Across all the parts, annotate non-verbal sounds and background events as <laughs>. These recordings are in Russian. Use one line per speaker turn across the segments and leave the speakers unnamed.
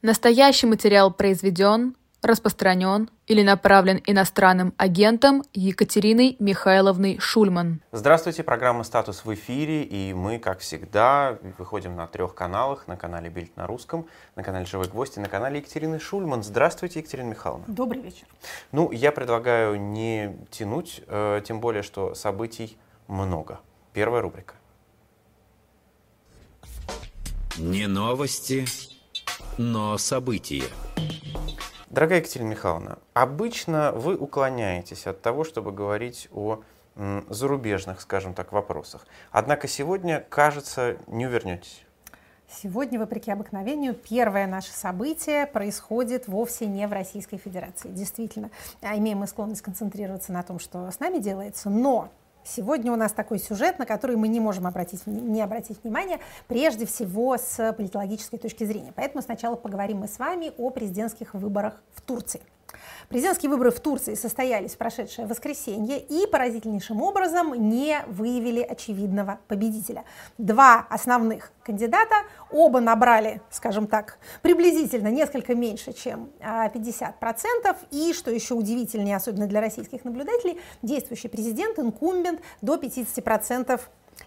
Настоящий материал произведен, распространен или направлен иностранным агентом Екатериной Михайловной Шульман.
Здравствуйте, программа «Статус» в эфире, и мы, как всегда, выходим на трех каналах, на канале «Бильд» на русском, на канале «Живой гвоздь» и на канале Екатерины Шульман. Здравствуйте, Екатерина Михайловна.
Добрый вечер.
Ну, я предлагаю не тянуть, э, тем более, что событий много. Первая рубрика.
Не новости, но события.
Дорогая Екатерина Михайловна, обычно вы уклоняетесь от того, чтобы говорить о зарубежных, скажем так, вопросах. Однако сегодня, кажется, не увернетесь.
Сегодня, вопреки обыкновению, первое наше событие происходит вовсе не в Российской Федерации. Действительно, а, имеем мы склонность концентрироваться на том, что с нами делается, но Сегодня у нас такой сюжет, на который мы не можем обратить, не обратить внимание, прежде всего с политологической точки зрения. Поэтому сначала поговорим мы с вами о президентских выборах в Турции. Президентские выборы в Турции состоялись в прошедшее воскресенье и поразительнейшим образом не выявили очевидного победителя. Два основных кандидата, оба набрали, скажем так, приблизительно несколько меньше, чем 50%. А, и, что еще удивительнее, особенно для российских наблюдателей, действующий президент, инкумбент, до 50%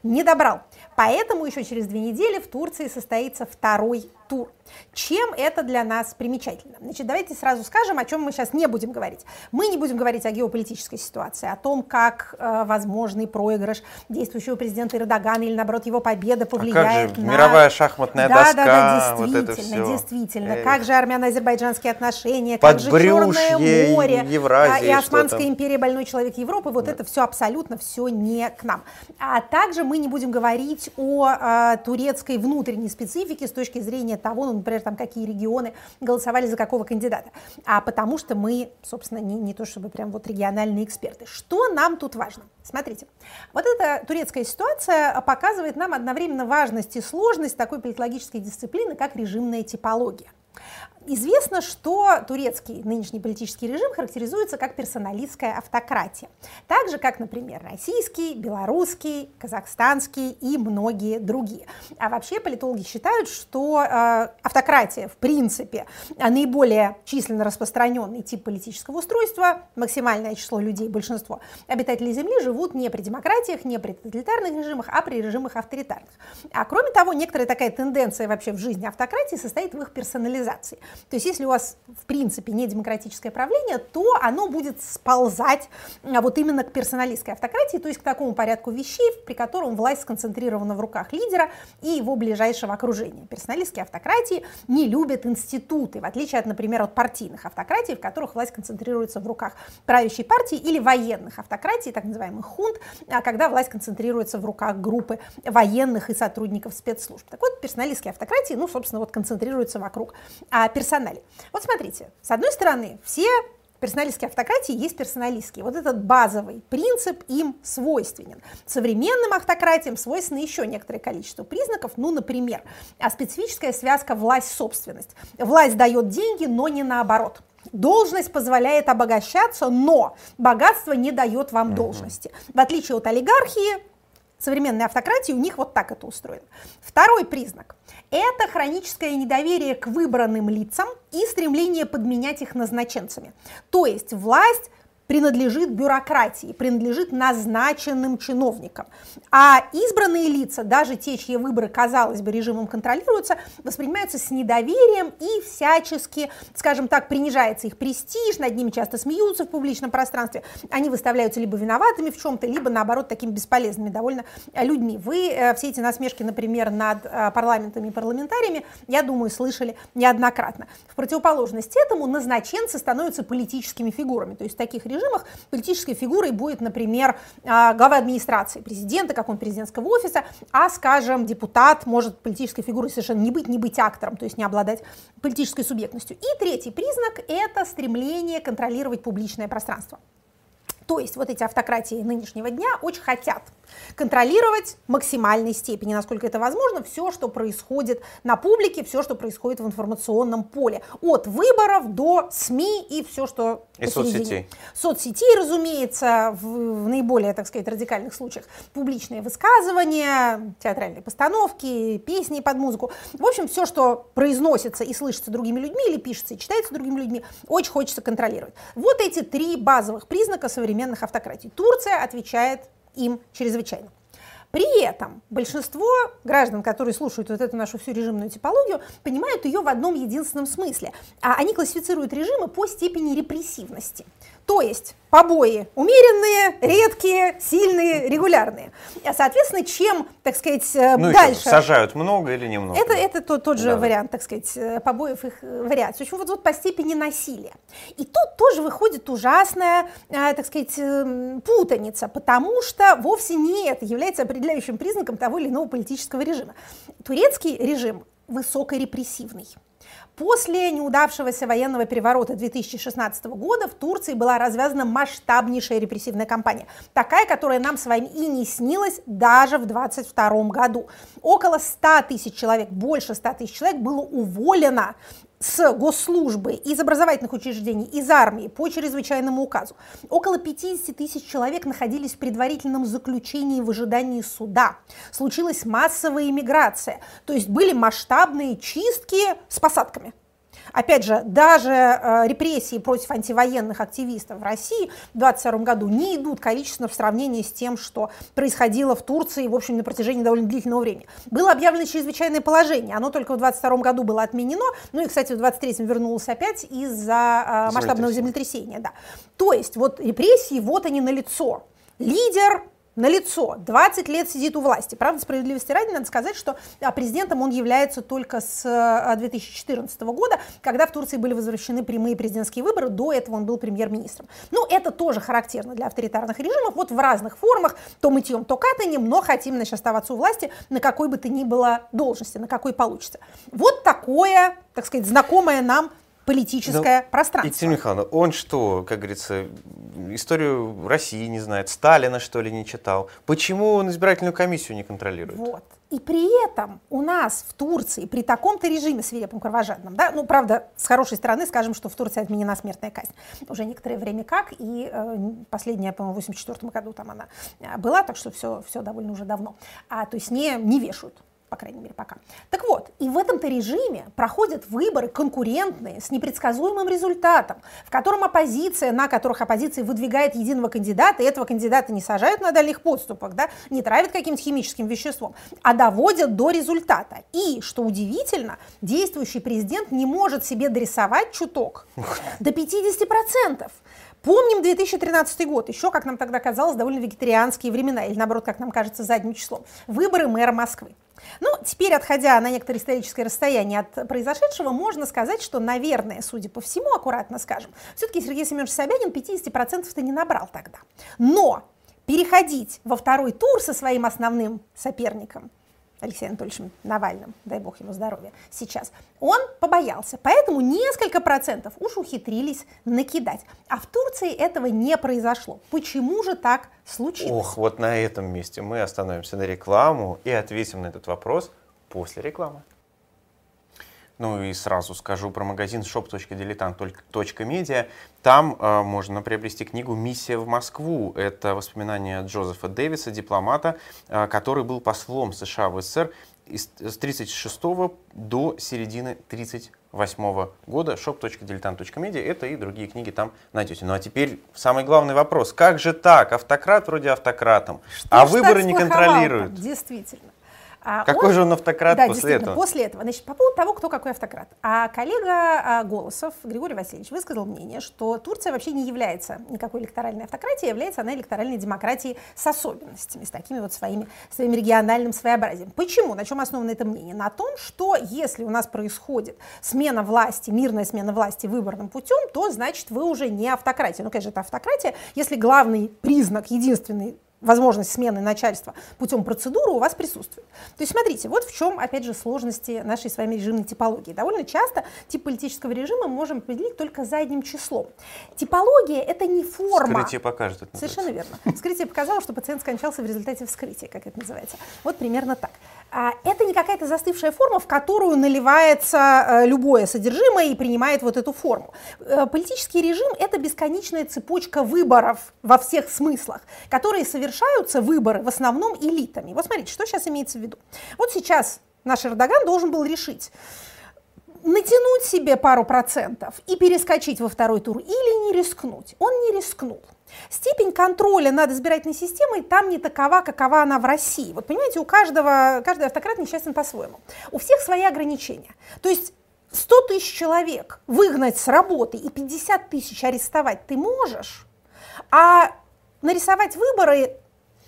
не добрал. Поэтому еще через две недели в Турции состоится второй тур. Чем это для нас примечательно? Значит, давайте сразу скажем, о чем мы сейчас не будем говорить. Мы не будем говорить о геополитической ситуации, о том, как э, возможный проигрыш действующего президента Эрдогана или, наоборот, его победа повлияет
а как же?
на...
Мировая шахматная
да,
доска,
да, да,
действительно,
вот это
все.
действительно.
Эх.
Как же армяно-азербайджанские отношения, как же Черное море,
Евразии,
а, и Османская
что там.
империя, больной человек Европы, вот это все абсолютно все не к нам. А также мы не будем говорить о а, турецкой внутренней специфике с точки зрения того, ну, например, там какие регионы голосовали за какого кандидата, а потому что мы, собственно, не, не то чтобы прям вот региональные эксперты. Что нам тут важно? Смотрите, вот эта турецкая ситуация показывает нам одновременно важность и сложность такой политологической дисциплины, как режимная типология. Известно, что турецкий нынешний политический режим характеризуется как персоналистская автократия. Так же, как, например, российский, белорусский, казахстанский и многие другие. А вообще политологи считают, что э, автократия, в принципе, наиболее численно распространенный тип политического устройства, максимальное число людей, большинство обитателей Земли живут не при демократиях, не при тоталитарных режимах, а при режимах авторитарных. А кроме того, некоторая такая тенденция вообще в жизни автократии состоит в их персонализации. То есть если у вас в принципе не демократическое правление, то оно будет сползать а, вот именно к персоналистской автократии, то есть к такому порядку вещей, при котором власть сконцентрирована в руках лидера и его ближайшего окружения. Персоналистские автократии не любят институты, в отличие от, например, от партийных автократий, в которых власть концентрируется в руках правящей партии или военных автократий, так называемых хунт, а, когда власть концентрируется в руках группы военных и сотрудников спецслужб. Так вот, персоналистские автократии, ну, собственно, вот концентрируются вокруг а, персонале. Вот смотрите, с одной стороны, все персоналистские автократии есть персоналистские. Вот этот базовый принцип им свойственен. Современным автократиям свойственно еще некоторое количество признаков, ну, например, а специфическая связка власть-собственность. Власть дает деньги, но не наоборот. Должность позволяет обогащаться, но богатство не дает вам должности. В отличие от олигархии, современной автократии, у них вот так это устроено. Второй признак – это хроническое недоверие к выбранным лицам и стремление подменять их назначенцами. То есть власть принадлежит бюрократии, принадлежит назначенным чиновникам. А избранные лица, даже те, чьи выборы, казалось бы, режимом контролируются, воспринимаются с недоверием и всячески, скажем так, принижается их престиж, над ними часто смеются в публичном пространстве. Они выставляются либо виноватыми в чем-то, либо, наоборот, такими бесполезными довольно э, людьми. Вы э, все эти насмешки, например, над э, парламентами и парламентариями, я думаю, слышали неоднократно. В противоположность этому назначенцы становятся политическими фигурами. То есть таких режимах режимах политической фигурой будет, например, а, глава администрации президента, как он президентского офиса, а, скажем, депутат может политической фигурой совершенно не быть, не быть актором, то есть не обладать политической субъектностью. И третий признак – это стремление контролировать публичное пространство. То есть вот эти автократии нынешнего дня очень хотят контролировать в максимальной степени, насколько это возможно, все, что происходит на публике, все, что происходит в информационном поле. От выборов до СМИ и все, что
и соцсетей.
Соцсетей, разумеется, в, в наиболее, так сказать, радикальных случаях. Публичные высказывания, театральные постановки, песни под музыку. В общем, все, что произносится и слышится другими людьми или пишется и читается другими людьми, очень хочется контролировать. Вот эти три базовых признака современных автократий. Турция отвечает им чрезвычайно. При этом большинство граждан, которые слушают вот эту нашу всю режимную типологию, понимают ее в одном единственном смысле. А они классифицируют режимы по степени репрессивности. То есть побои умеренные, редкие, сильные, регулярные. А, соответственно, чем, так сказать, э,
ну,
дальше...
Сажают много или немного?
Это, это тот, тот же да. вариант, так сказать, э, побоев, их э, вариаций. В общем, вот, вот по степени насилия. И тут тоже выходит ужасная, так сказать, путаница, потому что вовсе не это является определяющим признаком того или иного политического режима. Турецкий режим высокорепрессивный. После неудавшегося военного переворота 2016 года в Турции была развязана масштабнейшая репрессивная кампания, такая, которая нам с вами и не снилась даже в 2022 году. Около 100 тысяч человек, больше 100 тысяч человек было уволено с госслужбы, из образовательных учреждений, из армии по чрезвычайному указу. Около 50 тысяч человек находились в предварительном заключении в ожидании суда. Случилась массовая иммиграция, то есть были масштабные чистки с посадками. Опять же, даже э, репрессии против антивоенных активистов в России в 2022 году не идут количественно в сравнении с тем, что происходило в Турции, в общем, на протяжении довольно длительного времени. Было объявлено чрезвычайное положение, оно только в 2022 году было отменено, ну и, кстати, в 2023 вернулось опять из-за э, масштабного землетрясения. Да. То есть вот репрессии, вот они на лицо. Лидер на лицо 20 лет сидит у власти. Правда, справедливости ради, надо сказать, что а, президентом он является только с 2014 а, года, когда в Турции были возвращены прямые президентские выборы. До этого он был премьер-министром. Ну, это тоже характерно для авторитарных режимов. Вот в разных формах, то мытьем, то катанием, но хотим, значит, оставаться у власти на какой бы то ни было должности, на какой получится. Вот такое, так сказать, знакомое нам политическое
ну,
пространство.
Екатерина Михайловна, он что, как говорится, историю России не знает, Сталина, что ли, не читал? Почему он избирательную комиссию не контролирует?
Вот. И при этом у нас в Турции при таком-то режиме свирепом кровожадном, да, ну, правда, с хорошей стороны скажем, что в Турции отменена смертная казнь уже некоторое время как, и э, последняя, по-моему, в 84 году там она э, была, так что все, все довольно уже давно. А, то есть не, не вешают по крайней мере, пока. Так вот, и в этом-то режиме проходят выборы конкурентные, с непредсказуемым результатом, в котором оппозиция, на которых оппозиция выдвигает единого кандидата, и этого кандидата не сажают на дальних подступах, да, не травят каким-то химическим веществом, а доводят до результата. И, что удивительно, действующий президент не может себе дорисовать чуток до 50%. Помним 2013 год, еще, как нам тогда казалось, довольно вегетарианские времена, или наоборот, как нам кажется, задним числом. Выборы мэра Москвы. Ну, теперь, отходя на некоторое историческое расстояние от произошедшего, можно сказать, что, наверное, судя по всему, аккуратно скажем, все-таки Сергей Семенович Собянин 50%-то не набрал тогда. Но переходить во второй тур со своим основным соперником – Алексеем Анатольевичем Навальным, дай бог ему здоровья, сейчас, он побоялся. Поэтому несколько процентов уж ухитрились накидать. А в Турции этого не произошло. Почему же так случилось?
Ох, вот на этом месте мы остановимся на рекламу и ответим на этот вопрос после рекламы. Ну и сразу скажу про магазин shop.diletant.media. Там э, можно приобрести книгу «Миссия в Москву». Это воспоминания Джозефа Дэвиса, дипломата, э, который был послом США в СССР с 1936 до середины 1938 года. shop.diletant.media. Это и другие книги там найдете. Ну а теперь самый главный вопрос. Как же так? Автократ вроде автократом, Что а выборы не контролируют.
Действительно.
А какой он, же он автократ да, после этого?
после этого. Значит, по поводу того, кто какой автократ. А коллега а, Голосов, Григорий Васильевич, высказал мнение, что Турция вообще не является никакой электоральной автократией, является она электоральной демократией с особенностями, с такими вот своими, своим региональным своеобразием. Почему? На чем основано это мнение? На том, что если у нас происходит смена власти, мирная смена власти выборным путем, то значит вы уже не автократия. Ну, конечно, это автократия, если главный признак, единственный возможность смены начальства путем процедуры у вас присутствует. То есть смотрите, вот в чем, опять же, сложности нашей с вами режимной типологии. Довольно часто тип политического режима мы можем определить только задним числом. Типология – это не форма.
Вскрытие покажет. Это
Совершенно верно. Вскрытие показало, что пациент скончался в результате вскрытия, как это называется. Вот примерно так. А это не какая-то застывшая форма, в которую наливается э, любое содержимое и принимает вот эту форму. Э, политический режим – это бесконечная цепочка выборов во всех смыслах, которые совершаются, выборы, в основном элитами. Вот смотрите, что сейчас имеется в виду. Вот сейчас наш Эрдоган должен был решить, натянуть себе пару процентов и перескочить во второй тур или не рискнуть. Он не рискнул. Степень контроля над избирательной системой там не такова, какова она в России. Вот понимаете, у каждого, каждый автократ несчастен по-своему. У всех свои ограничения. То есть 100 тысяч человек выгнать с работы и 50 тысяч арестовать ты можешь, а нарисовать выборы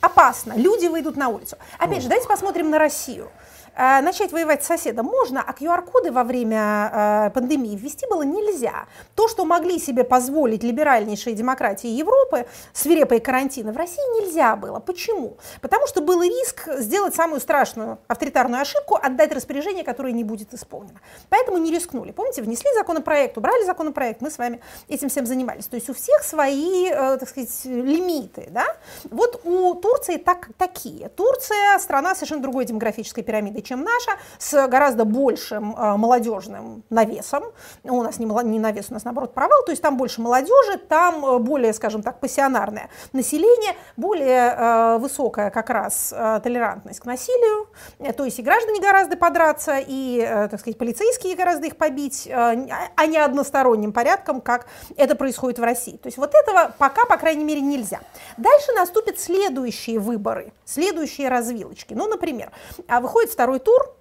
опасно. Люди выйдут на улицу. Опять же, давайте посмотрим на Россию. Э, начать воевать с соседом можно, а QR-коды во время э, пандемии ввести было нельзя. То, что могли себе позволить либеральнейшие демократии Европы, свирепые карантины, в России нельзя было. Почему? Потому что был риск сделать самую страшную авторитарную ошибку, отдать распоряжение, которое не будет исполнено. Поэтому не рискнули. Помните, внесли законопроект, убрали законопроект, мы с вами этим всем занимались. То есть у всех свои, э, так сказать, лимиты. Да? Вот у Турции так, такие. Турция страна совершенно другой демографической пирамиды, чем наша, с гораздо большим э, молодежным навесом. У нас не, навес, у нас наоборот провал, то есть там больше молодежи, там э, более, скажем так, пассионарное население, более э, высокая как раз толерантность к насилию, то есть и граждане гораздо подраться, и, так сказать, полицейские гораздо их побить, э, а не односторонним порядком, как это происходит в России. То есть вот этого пока, по крайней мере, нельзя. Дальше наступят следующие выборы, следующие развилочки. Ну, например, а выходит второй второй тур,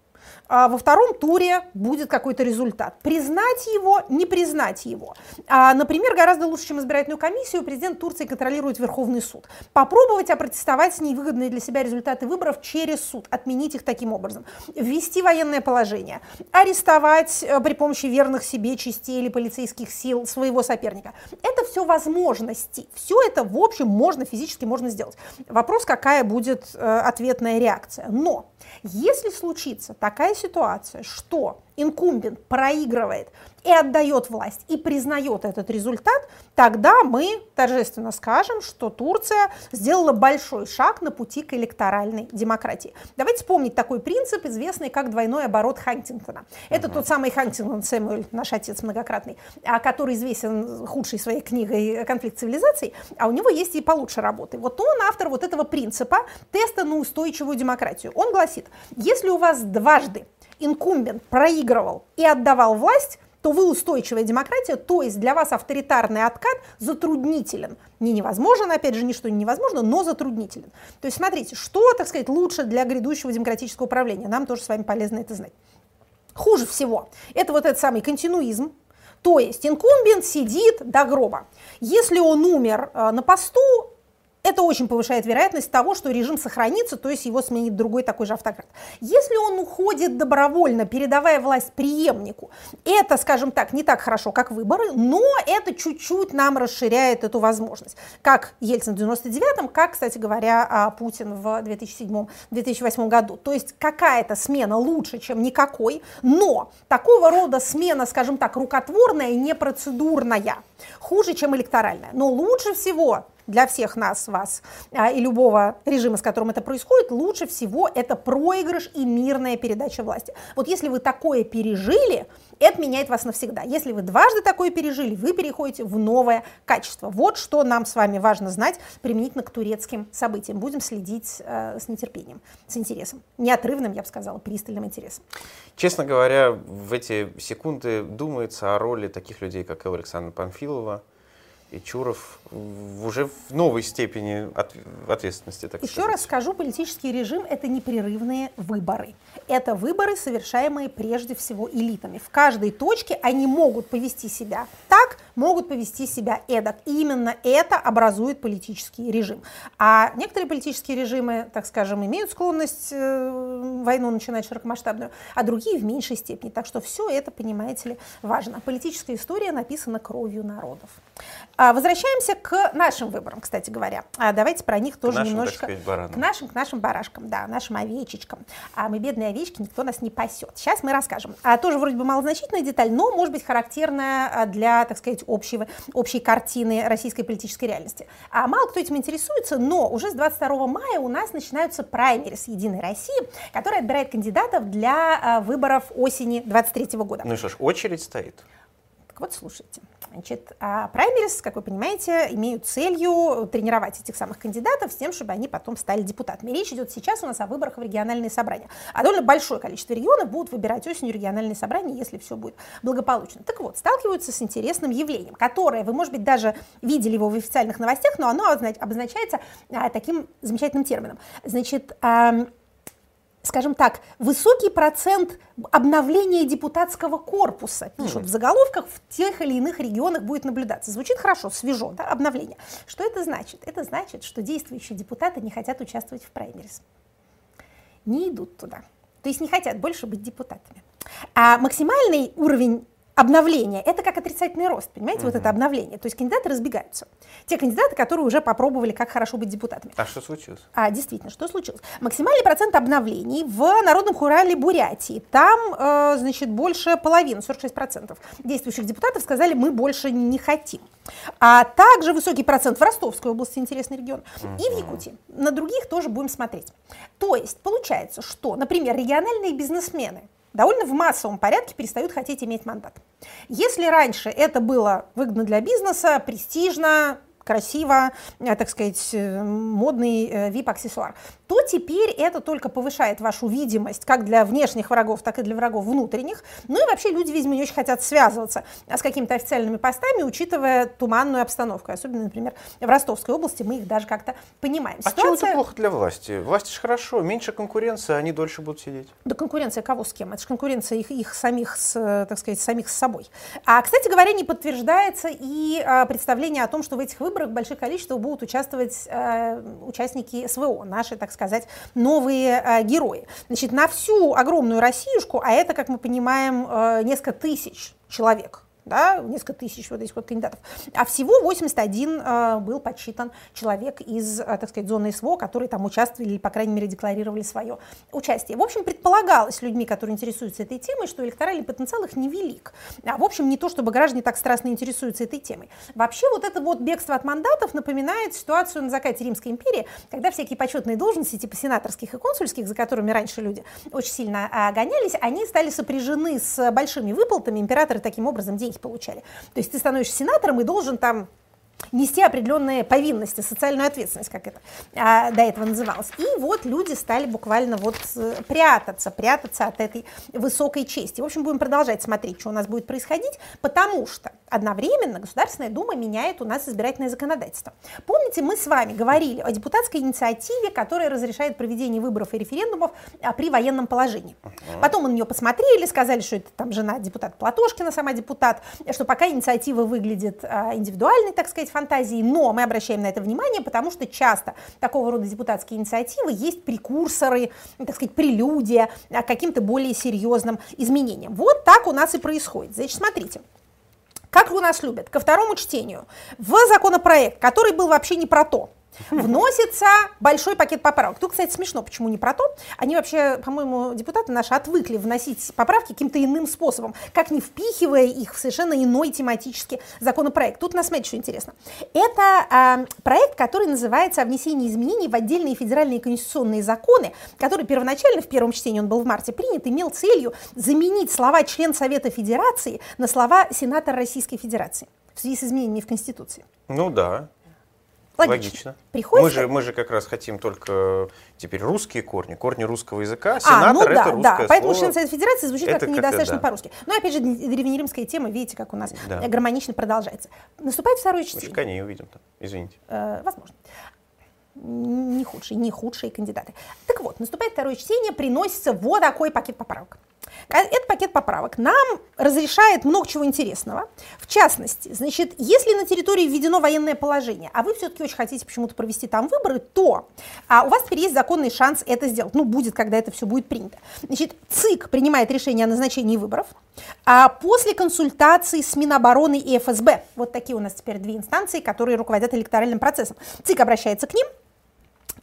а во втором туре будет какой-то результат. Признать его, не признать его. А, например, гораздо лучше, чем избирательную комиссию, президент Турции контролирует Верховный суд. Попробовать опротестовать невыгодные для себя результаты выборов через суд, отменить их таким образом. Ввести военное положение, арестовать э, при помощи верных себе частей или полицейских сил своего соперника. Это все возможности. Все это, в общем, можно физически можно сделать. Вопрос, какая будет э, ответная реакция. Но если случится такая ситуация, что инкумбент проигрывает и отдает власть, и признает этот результат, тогда мы торжественно скажем, что Турция сделала большой шаг на пути к электоральной демократии. Давайте вспомнить такой принцип, известный как двойной оборот Хантингтона. Это uh-huh. тот самый Хантингтон Сэмюэль, наш отец многократный, а, который известен худшей своей книгой «Конфликт цивилизаций», а у него есть и получше работы. Вот он автор вот этого принципа теста на устойчивую демократию. Он гласит, если у вас дважды инкумбент проигрывал и отдавал власть, то вы устойчивая демократия, то есть для вас авторитарный откат затруднителен. Не невозможен, опять же, ничто не невозможно, но затруднителен. То есть смотрите, что, так сказать, лучше для грядущего демократического управления, нам тоже с вами полезно это знать. Хуже всего, это вот этот самый континуизм, то есть инкумбент сидит до гроба. Если он умер э, на посту, это очень повышает вероятность того, что режим сохранится, то есть его сменит другой такой же автократ. Если он уходит добровольно, передавая власть преемнику, это, скажем так, не так хорошо, как выборы, но это чуть-чуть нам расширяет эту возможность. Как Ельцин в 99-м, как, кстати говоря, а, Путин в 2007-2008 году. То есть какая-то смена лучше, чем никакой, но такого рода смена, скажем так, рукотворная, не процедурная, хуже, чем электоральная. Но лучше всего для всех нас, вас а, и любого режима, с которым это происходит, лучше всего это проигрыш и мирная передача власти. Вот если вы такое пережили, это меняет вас навсегда. Если вы дважды такое пережили, вы переходите в новое качество. Вот что нам с вами важно знать применительно к турецким событиям. Будем следить э, с нетерпением, с интересом. Неотрывным, я бы сказала, пристальным интересом.
Честно говоря, в эти секунды думается о роли таких людей, как Александра Панфилова, и Чуров уже в новой степени от, ответственности. Так
Еще
сказать.
раз скажу, политический режим – это непрерывные выборы. Это выборы, совершаемые прежде всего элитами. В каждой точке они могут повести себя так, могут повести себя эдак. И именно это образует политический режим. А некоторые политические режимы, так скажем, имеют склонность э, войну начинать широкомасштабную, а другие в меньшей степени. Так что все это, понимаете ли, важно. Политическая история написана кровью народов. А, возвращаемся к нашим выборам, кстати говоря. А, давайте про них тоже
нашим, так
немножечко.
сказать, баранам.
К нашим, к нашим барашкам, да, нашим овечечкам. А мы бедные овечки, никто нас не пасет. Сейчас мы расскажем. А, тоже вроде бы малозначительная деталь, но может быть характерная а, для, так сказать, общего, общей картины российской политической реальности. А мало кто этим интересуется, но уже с 22 мая у нас начинаются праймерис Единой России, которая отбирает кандидатов для а, выборов осени 23 года.
Ну что ж, очередь стоит.
Так вот, слушайте. Значит, а праймерис, как вы понимаете, имеют целью тренировать этих самых кандидатов с тем, чтобы они потом стали депутатами. Речь идет сейчас у нас о выборах в региональные собрания. А довольно большое количество регионов будут выбирать осенью региональные собрания, если все будет благополучно. Так вот, сталкиваются с интересным явлением, которое, вы, может быть, даже видели его в официальных новостях, но оно обозначается а, таким замечательным термином. Значит, скажем так, высокий процент обновления депутатского корпуса, пишут в заголовках, в тех или иных регионах будет наблюдаться. Звучит хорошо, свежо, да, обновление. Что это значит? Это значит, что действующие депутаты не хотят участвовать в праймерис. Не идут туда. То есть не хотят больше быть депутатами. А максимальный уровень обновление, это как отрицательный рост, понимаете, вот это обновление. То есть кандидаты разбегаются. Те кандидаты, которые уже попробовали, как хорошо быть депутатами.
А что случилось?
А, действительно, что случилось? Максимальный процент обновлений в Народном хурале Бурятии. Там, э, значит, больше половины, 46% действующих депутатов сказали, мы больше не хотим. А также высокий процент в Ростовской области, интересный регион, и в Якутии. На других тоже будем смотреть. То есть получается, что, например, региональные бизнесмены, довольно в массовом порядке перестают хотеть иметь мандат. Если раньше это было выгодно для бизнеса, престижно, красиво, э, так сказать, э, модный VIP-аксессуар, э, то теперь это только повышает вашу видимость как для внешних врагов, так и для врагов внутренних. Ну и вообще люди, видимо, не очень хотят связываться с какими-то официальными постами, учитывая туманную обстановку. Особенно, например, в Ростовской области мы их даже как-то понимаем.
А Ситуация... чем это плохо для власти? Власти же хорошо, меньше конкуренции, они дольше будут сидеть.
Да конкуренция кого с кем? Это же конкуренция их, их самих, с, так сказать, самих с собой. А, кстати говоря, не подтверждается и а, представление о том, что в этих выборах выборах в больших количествах будут участвовать э, участники СВО, наши, так сказать, новые э, герои. Значит, на всю огромную Россиюшку, а это, как мы понимаем, э, несколько тысяч человек, да, несколько тысяч вот этих вот кандидатов. А всего 81 э, был подсчитан человек из, э, так сказать, зоны СВО, которые там участвовали или, по крайней мере, декларировали свое участие. В общем, предполагалось людьми, которые интересуются этой темой, что электоральный потенциал их невелик. А, в общем, не то, чтобы граждане так страстно интересуются этой темой. Вообще, вот это вот бегство от мандатов напоминает ситуацию на закате Римской империи, когда всякие почетные должности, типа сенаторских и консульских, за которыми раньше люди очень сильно а, гонялись, они стали сопряжены с большими выплатами. Императоры таким образом деньги получали. То есть ты становишься сенатором и должен там нести определенные повинности, социальную ответственность, как это а, до этого называлось. И вот люди стали буквально вот э, прятаться, прятаться от этой высокой чести. В общем, будем продолжать смотреть, что у нас будет происходить, потому что одновременно Государственная Дума меняет у нас избирательное законодательство. Помните, мы с вами говорили о депутатской инициативе, которая разрешает проведение выборов и референдумов а, при военном положении. Потом мы на нее посмотрели, сказали, что это там жена депутата Платошкина, сама депутат, что пока инициатива выглядит а, индивидуальной, так сказать, фантазии, но мы обращаем на это внимание, потому что часто такого рода депутатские инициативы есть прекурсоры, так сказать, прелюдия к каким-то более серьезным изменениям. Вот так у нас и происходит. Значит, смотрите. Как у нас любят? Ко второму чтению в законопроект, который был вообще не про то, вносится большой пакет поправок. Тут, кстати, смешно, почему не про то. Они вообще, по-моему, депутаты наши отвыкли вносить поправки каким-то иным способом, как не впихивая их в совершенно иной тематический законопроект. Тут нас смотрите, что интересно. Это э, проект, который называется «О внесении изменений в отдельные федеральные конституционные законы», который первоначально в первом чтении, он был в марте принят, имел целью заменить слова «член Совета Федерации» на слова «сенатор Российской Федерации» в связи с изменениями в Конституции.
Ну да.
Логично.
Логично.
Приходится...
Мы, же, мы же как раз хотим только теперь русские корни, корни русского языка.
А,
Сенатор
ну
это
да,
русское
да. Поэтому
слово.
член Совета Федерации звучит
Это
как-то недостаточно
да.
по-русски. Ну, опять же, древнеримская тема, видите, как у нас
Да.
гармонично продолжается. Наступает второе
Мы же
чтение.
коней увидим там, извините.
Э, возможно. Не худшие, не худшие кандидаты. Так вот, наступает второе чтение, приносится вот такой пакет поправок. Этот пакет поправок нам разрешает много чего интересного. В частности, значит, если на территории введено военное положение, а вы все-таки очень хотите почему-то провести там выборы, то а, у вас теперь есть законный шанс это сделать. Ну, будет, когда это все будет принято. Значит, ЦИК принимает решение о назначении выборов а после консультации с Минобороны и ФСБ. Вот такие у нас теперь две инстанции, которые руководят электоральным процессом. ЦИК обращается к ним,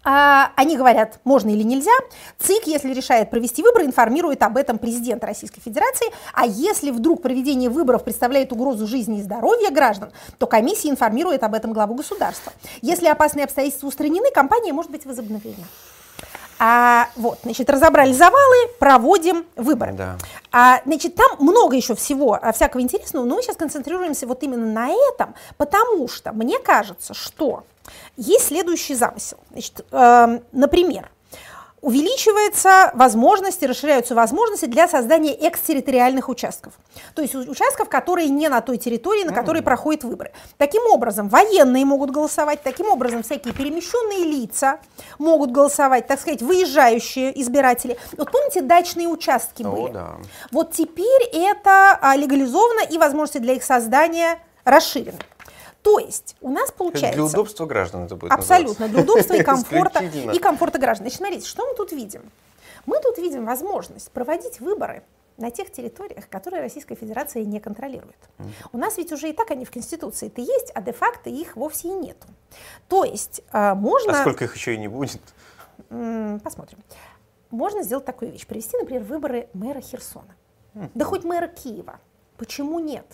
они говорят, можно или нельзя. ЦИК, если решает провести выборы, информирует об этом президента Российской Федерации. А если вдруг проведение выборов представляет угрозу жизни и здоровья граждан, то комиссия информирует об этом главу государства. Если опасные обстоятельства устранены, компания может быть возобновлена. А, вот, значит, разобрали завалы, проводим выборы. Да. А, значит, там много еще всего, а, всякого интересного, но мы сейчас концентрируемся вот именно на этом, потому что мне кажется, что есть следующий замысел. Значит, э, например, увеличиваются возможности, расширяются возможности для создания экстерриториальных участков. То есть участков, которые не на той территории, на которой mm-hmm. проходят выборы. Таким образом, военные могут голосовать, таким образом, всякие перемещенные лица могут голосовать, так сказать, выезжающие избиратели. Вот помните, дачные участки
О,
были?
Да.
Вот теперь это а, легализовано и возможности для их создания расширены. То есть у нас получается...
Для удобства граждан это будет
Абсолютно, для удобства и <laughs> комфорта, и комфорта граждан. Значит, смотрите, что мы тут видим? Мы тут видим возможность проводить выборы на тех территориях, которые Российская Федерация не контролирует. Mm. У нас ведь уже и так они в Конституции-то есть, а де-факто их вовсе и нету. То есть э, можно...
А сколько их еще и не будет?
Посмотрим. Можно сделать такую вещь. Провести, например, выборы мэра Херсона. Mm. Да хоть мэра Киева. Почему нет?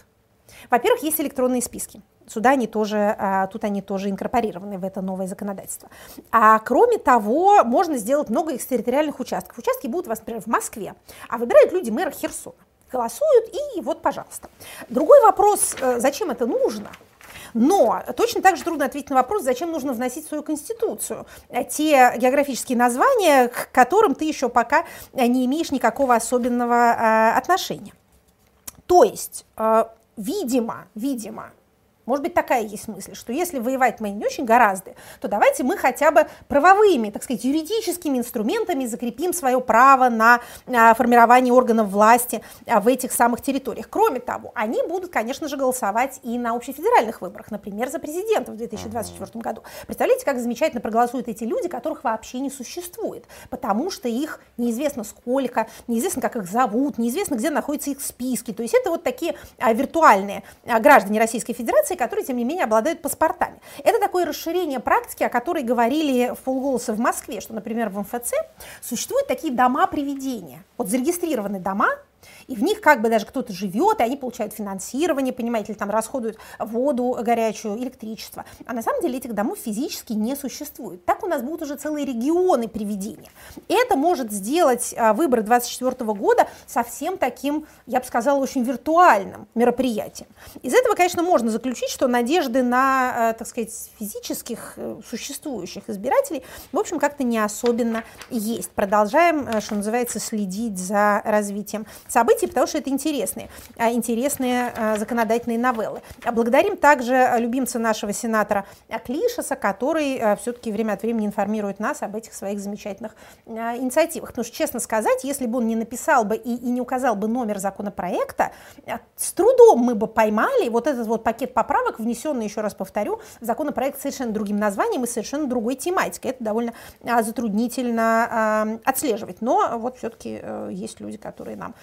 Во-первых, есть электронные списки. Сюда они тоже, а, тут они тоже инкорпорированы в это новое законодательство. А кроме того, можно сделать много экстерриториальных участков. Участки будут у вас, например, в Москве, а выбирают люди мэра Херсона. Голосуют, и вот, пожалуйста. Другой вопрос, э, зачем это нужно? Но точно так же трудно ответить на вопрос, зачем нужно вносить в свою конституцию э, те географические названия, к которым ты еще пока э, не имеешь никакого особенного отношения. То есть, видимо, видимо, может быть, такая есть мысль, что если воевать мы не очень гораздо, то давайте мы хотя бы правовыми, так сказать, юридическими инструментами закрепим свое право на а, формирование органов власти а, в этих самых территориях. Кроме того, они будут, конечно же, голосовать и на общефедеральных выборах, например, за президента в 2024 году. Представляете, как замечательно проголосуют эти люди, которых вообще не существует, потому что их неизвестно сколько, неизвестно, как их зовут, неизвестно, где находятся их списки. То есть это вот такие а, виртуальные граждане Российской Федерации, организации, которые, тем не менее, обладают паспортами. Это такое расширение практики, о которой говорили в полголоса в Москве, что, например, в МФЦ существуют такие дома привидения. Вот зарегистрированы дома, и в них как бы даже кто-то живет, и они получают финансирование, понимаете, или там расходуют воду горячую, электричество. А на самом деле этих домов физически не существует. Так у нас будут уже целые регионы приведения. Это может сделать а, выборы 2024 года совсем таким, я бы сказала, очень виртуальным мероприятием. Из этого, конечно, можно заключить, что надежды на, а, так сказать, физических э, существующих избирателей, в общем, как-то не особенно есть. Продолжаем, э, что называется, следить за развитием событий, потому что это интересные, а, интересные а, законодательные новеллы. А благодарим также любимца нашего сенатора Клишеса, который все-таки время от времени информирует нас об этих своих замечательных инициативах. Потому что, честно сказать, если бы он не написал бы и, и не указал бы номер законопроекта, с трудом мы бы поймали вот этот вот пакет поправок, внесенный, еще раз повторю, в законопроект совершенно другим названием и совершенно другой тематикой. Это довольно затруднительно отслеживать. Но вот все-таки э, есть люди, которые нам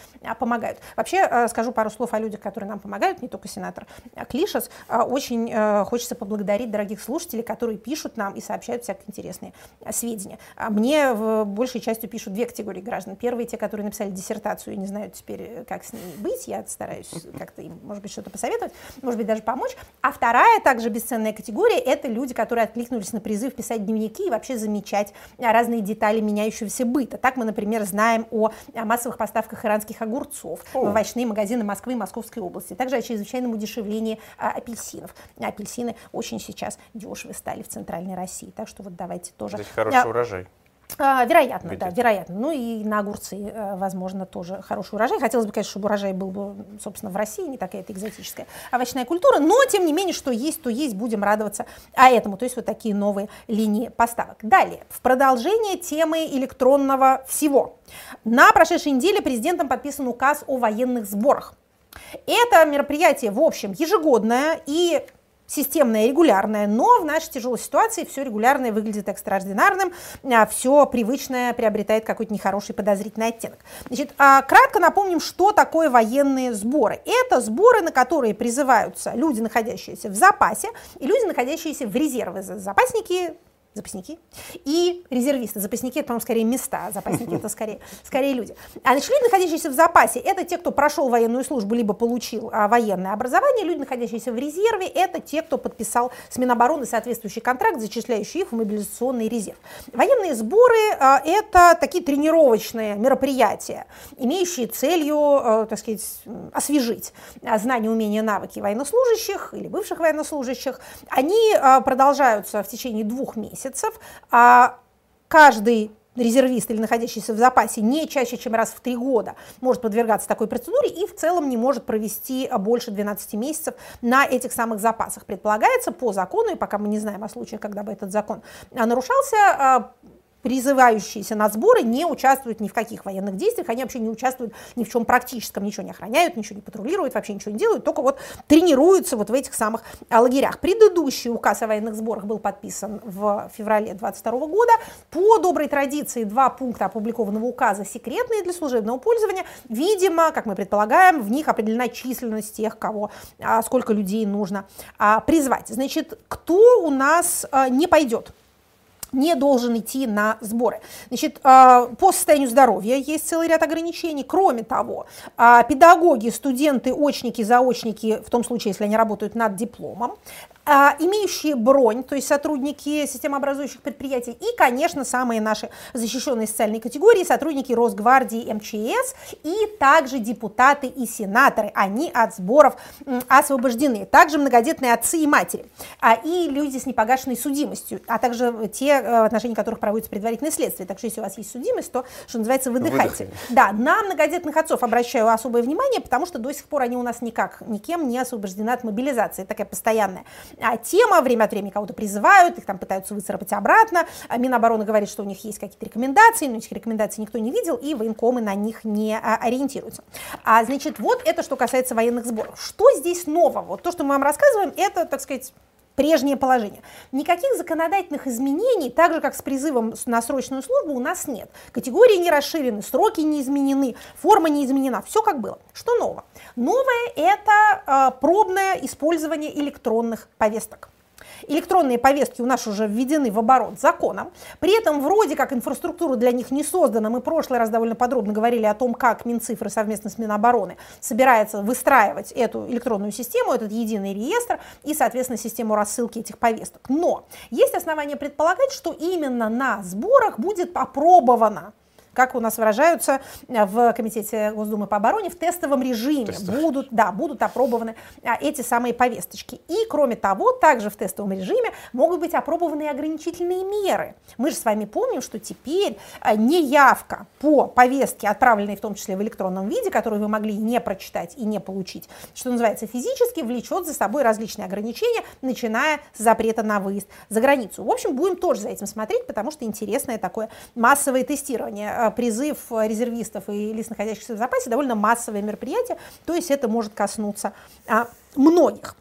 помогают. Вообще, э, скажу пару слов о людях, которые нам помогают, не только сенатор Клишес. А, очень э, хочется поблагодарить дорогих слушателей, которые пишут нам и сообщают всякие интересные э, сведения. А мне в большей частью пишут две категории граждан. Первые, те, которые написали диссертацию и не знают теперь, как с ней быть. Я стараюсь как-то им, может быть, что-то посоветовать, может быть, даже помочь. А вторая, также бесценная категория, это люди, которые откликнулись на призыв писать дневники и вообще замечать разные детали меняющегося быта. Так мы, например, знаем о массовых поставках иранских огурцов огурцов О. в овощные магазины Москвы и Московской области. Также о чрезвычайном удешевлении а, апельсинов. Апельсины очень сейчас дешевые стали в Центральной России. Так что вот давайте тоже...
Здесь хороший а, урожай.
А, вероятно, Где-то. да, вероятно. Ну и на огурцы, э, возможно, тоже хороший урожай. Хотелось бы, конечно, чтобы урожай был бы, собственно, в России, не такая это экзотическая овощная культура, но, тем не менее, что есть, то есть, будем радоваться а этому. То есть вот такие новые линии поставок. Далее, в продолжение темы электронного всего. На прошедшей неделе президентом подписан указ о военных сборах. Это мероприятие, в общем, ежегодное и системное, регулярное, но в нашей тяжелой ситуации все регулярное выглядит экстраординарным, а все привычное приобретает какой-то нехороший подозрительный оттенок. Значит, а, кратко напомним, что такое военные сборы. Это сборы, на которые призываются люди, находящиеся в запасе, и люди, находящиеся в резервы. Запасники запасники, и резервисты. Запасники это, по-моему, скорее места, запасники это скорее, <laughs> скорее люди. А люди, находящиеся в запасе, это те, кто прошел военную службу, либо получил а, военное образование. Люди, находящиеся в резерве, это те, кто подписал с Минобороны соответствующий контракт, зачисляющий их в мобилизационный резерв. Военные сборы а, это такие тренировочные мероприятия, имеющие целью, а, так сказать, освежить а, знания, умения, навыки военнослужащих или бывших военнослужащих. Они а, продолжаются в течение двух месяцев месяцев, а каждый резервист или находящийся в запасе не чаще, чем раз в три года может подвергаться такой процедуре и в целом не может провести больше 12 месяцев на этих самых запасах. Предполагается по закону, и пока мы не знаем о случаях, когда бы этот закон нарушался, а, призывающиеся на сборы не участвуют ни в каких военных действиях, они вообще не участвуют ни в чем практическом, ничего не охраняют, ничего не патрулируют, вообще ничего не делают, только вот тренируются вот в этих самых а, лагерях. Предыдущий указ о военных сборах был подписан в феврале 22 года. По доброй традиции два пункта опубликованного указа секретные для служебного пользования. Видимо, как мы предполагаем, в них определена численность тех, кого, а, сколько людей нужно а, призвать. Значит, кто у нас не пойдет не должен идти на сборы. Значит, а, по состоянию здоровья есть целый ряд ограничений. Кроме того, а, педагоги, студенты, очники, заочники, в том случае, если они работают над дипломом, а, имеющие бронь, то есть сотрудники системообразующих предприятий, и, конечно, самые наши защищенные социальные категории, сотрудники Росгвардии, МЧС, и также депутаты и сенаторы, они от сборов освобождены. Также многодетные отцы и матери, и люди с непогашенной судимостью, а также те, в отношении которых проводится предварительное следствие. Так что если у вас есть судимость, то, что называется, выдыхайте. Выдыхай. Да, на многодетных отцов обращаю особое внимание, потому что до сих пор они у нас никак, никем не освобождены от мобилизации, такая постоянная а тема, время от времени кого-то призывают, их там пытаются выцарапать обратно, а Минобороны говорит, что у них есть какие-то рекомендации, но этих рекомендаций никто не видел, и военкомы на них не а, ориентируются. А, значит, вот это что касается военных сборов. Что здесь нового? Вот то, что мы вам рассказываем, это, так сказать, прежнее положение. Никаких законодательных изменений, так же как с призывом на срочную службу, у нас нет. Категории не расширены, сроки не изменены, форма не изменена, все как было. Что нового? Новое – это э, пробное использование электронных повесток. Электронные повестки у нас уже введены в оборот законом. При этом вроде как инфраструктура для них не создана. Мы в прошлый раз довольно подробно говорили о том, как Минцифры совместно с Минобороны собирается выстраивать эту электронную систему, этот единый реестр и, соответственно, систему рассылки этих повесток. Но есть основания предполагать, что именно на сборах будет опробовано как у нас выражаются э, в Комитете Госдумы по обороне, в тестовом режиме Тестовый. будут, да, будут опробованы а, эти самые повесточки. И, кроме того, также в тестовом режиме могут быть опробованы ограничительные меры. Мы же с вами помним, что теперь а, неявка по повестке, отправленной в том числе в электронном виде, которую вы могли не прочитать и не получить, что называется физически, влечет за собой различные ограничения, начиная с запрета на выезд за границу. В общем, будем тоже за этим смотреть, потому что интересное такое массовое тестирование Э, призыв резервистов и лиц, находящихся в запасе, довольно массовое мероприятие, то есть это может коснуться а, многих.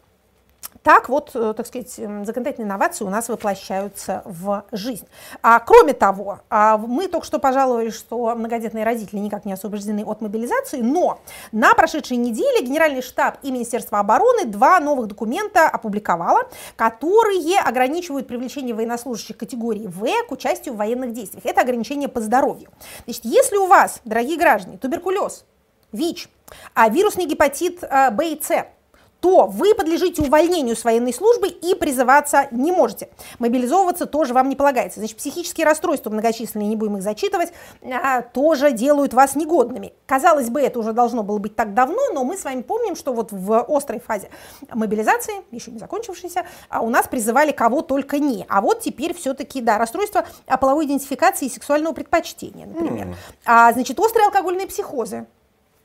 Так вот, э, так сказать, законодательные инновации у нас воплощаются в жизнь. А кроме того, а, мы только что пожаловали, что многодетные родители никак не освобождены от мобилизации, но на прошедшей неделе Генеральный штаб и Министерство обороны два новых документа опубликовало, которые ограничивают привлечение военнослужащих категории В к участию в военных действиях. Это ограничение по здоровью. Значит, если у вас, дорогие граждане, туберкулез, ВИЧ, а вирусный гепатит э, Б и С, то вы подлежите увольнению с военной службы и призываться не можете. Мобилизовываться тоже вам не полагается. Значит, психические расстройства многочисленные, не будем их зачитывать, а, тоже делают вас негодными. Казалось бы, это уже должно было быть так давно, но мы с вами помним, что вот в острой фазе мобилизации, еще не закончившейся, а, у нас призывали кого только не. А вот теперь все-таки, да, расстройство половой идентификации и сексуального предпочтения, например. Mm. А, значит, острые алкогольные психозы,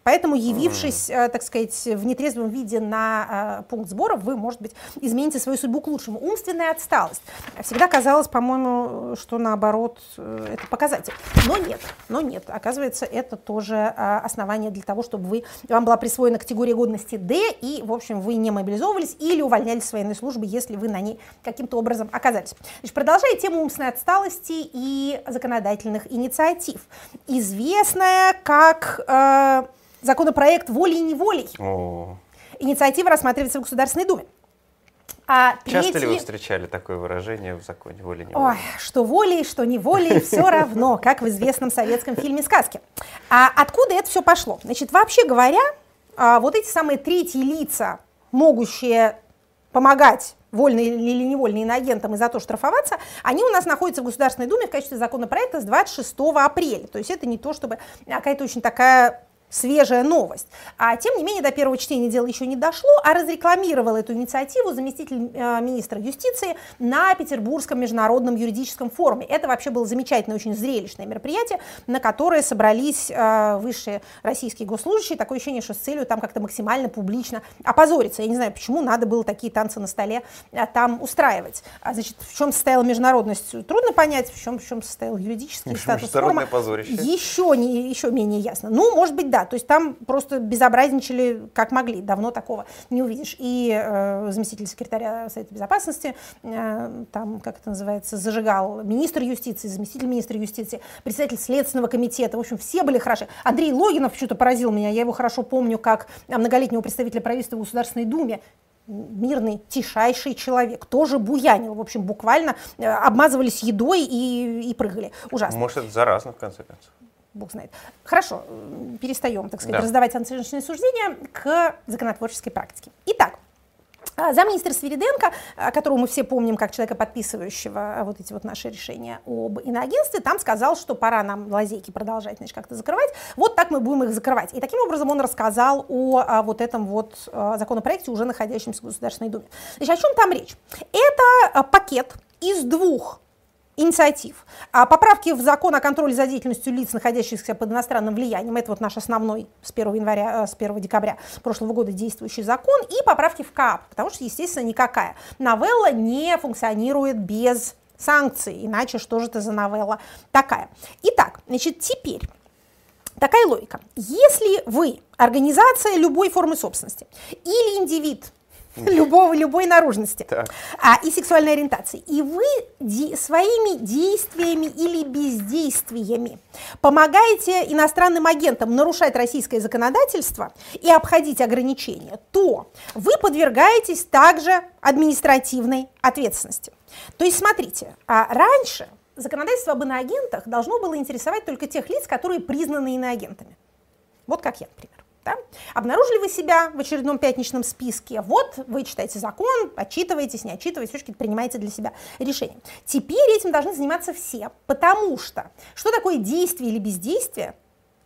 Поэтому, явившись, mm. так сказать, в нетрезвом виде на э, пункт сбора, вы, может быть, измените свою судьбу к лучшему. Умственная отсталость. Всегда казалось, по-моему, что наоборот э, это показатель. Но нет, но нет. Оказывается, это тоже основание для того, чтобы вы, вам была присвоена категория годности D, и, в общем, вы не мобилизовывались или увольнялись с военной службы, если вы на ней каким-то образом оказались. Значит, продолжая тему умственной отсталости и законодательных инициатив. Известная как... Э, законопроект волей-неволей. О. Инициатива рассматривается в Государственной Думе.
А Часто третий... ли вы встречали такое выражение в законе воли не
Ой, что волей, что не волей, все равно, как в известном советском фильме «Сказки». А откуда это все пошло? Значит, вообще говоря, а, вот эти самые третьи лица, могущие помогать вольные или невольные иноагентам и за то штрафоваться, они у нас находятся в Государственной Думе в качестве законопроекта с 26 апреля. То есть это не то, чтобы какая-то очень такая свежая новость. А тем не менее, до первого чтения дело еще не дошло, а разрекламировал эту инициативу заместитель э, министра юстиции на Петербургском международном юридическом форуме. Это вообще было замечательное, очень зрелищное мероприятие, на которое собрались э, высшие российские госслужащие. Такое ощущение, что с целью там как-то максимально публично опозориться. Я не знаю, почему надо было такие танцы на столе э, там устраивать. А, значит, в чем состояла международность, трудно понять, в чем, в чем состоял юридический статус форума. Еще, не, еще менее ясно. Ну, может быть, да, да, то есть там просто безобразничали как могли, давно такого не увидишь. И э, заместитель секретаря Совета Безопасности, э, там, как это называется, зажигал министр юстиции, заместитель министра юстиции, председатель Следственного комитета, в общем, все были хороши. Андрей Логинов почему-то поразил меня, я его хорошо помню как многолетнего представителя правительства в Государственной Думе, мирный, тишайший человек, тоже буянил, в общем, буквально э, обмазывались едой и, и прыгали. Ужасно.
Может, это заразно, в конце концов.
Бог знает. Хорошо, перестаем, так сказать, да. раздавать оценочные суждения к законотворческой практике. Итак, а, Замминистра Свириденко, которого мы все помним как человека, подписывающего вот эти вот наши решения об иноагентстве, там сказал, что пора нам лазейки продолжать значит, как-то закрывать. Вот так мы будем их закрывать. И таким образом он рассказал о, о вот этом вот законопроекте, уже находящемся в Государственной Думе. Значит, о чем там речь? Это пакет из двух инициатив. А поправки в закон о контроле за деятельностью лиц, находящихся под иностранным влиянием, это вот наш основной с 1 января, э, с 1 декабря прошлого года действующий закон, и поправки в КАП, потому что, естественно, никакая новелла не функционирует без санкций, иначе что же это за новелла такая. Итак, значит, теперь такая логика. Если вы организация любой формы собственности или индивид, <laughs> любого, любой наружности а, и сексуальной ориентации. И вы де, своими действиями или бездействиями помогаете иностранным агентам нарушать российское законодательство и обходить ограничения, то вы подвергаетесь также административной ответственности. То есть, смотрите, а раньше законодательство об иноагентах должно было интересовать только тех лиц, которые признаны иноагентами. Вот как я, например. Да? Обнаружили вы себя в очередном пятничном списке, вот вы читаете закон, отчитываетесь, не отчитываетесь, все-таки принимаете для себя решение. Теперь этим должны заниматься все, потому что что такое действие или бездействие?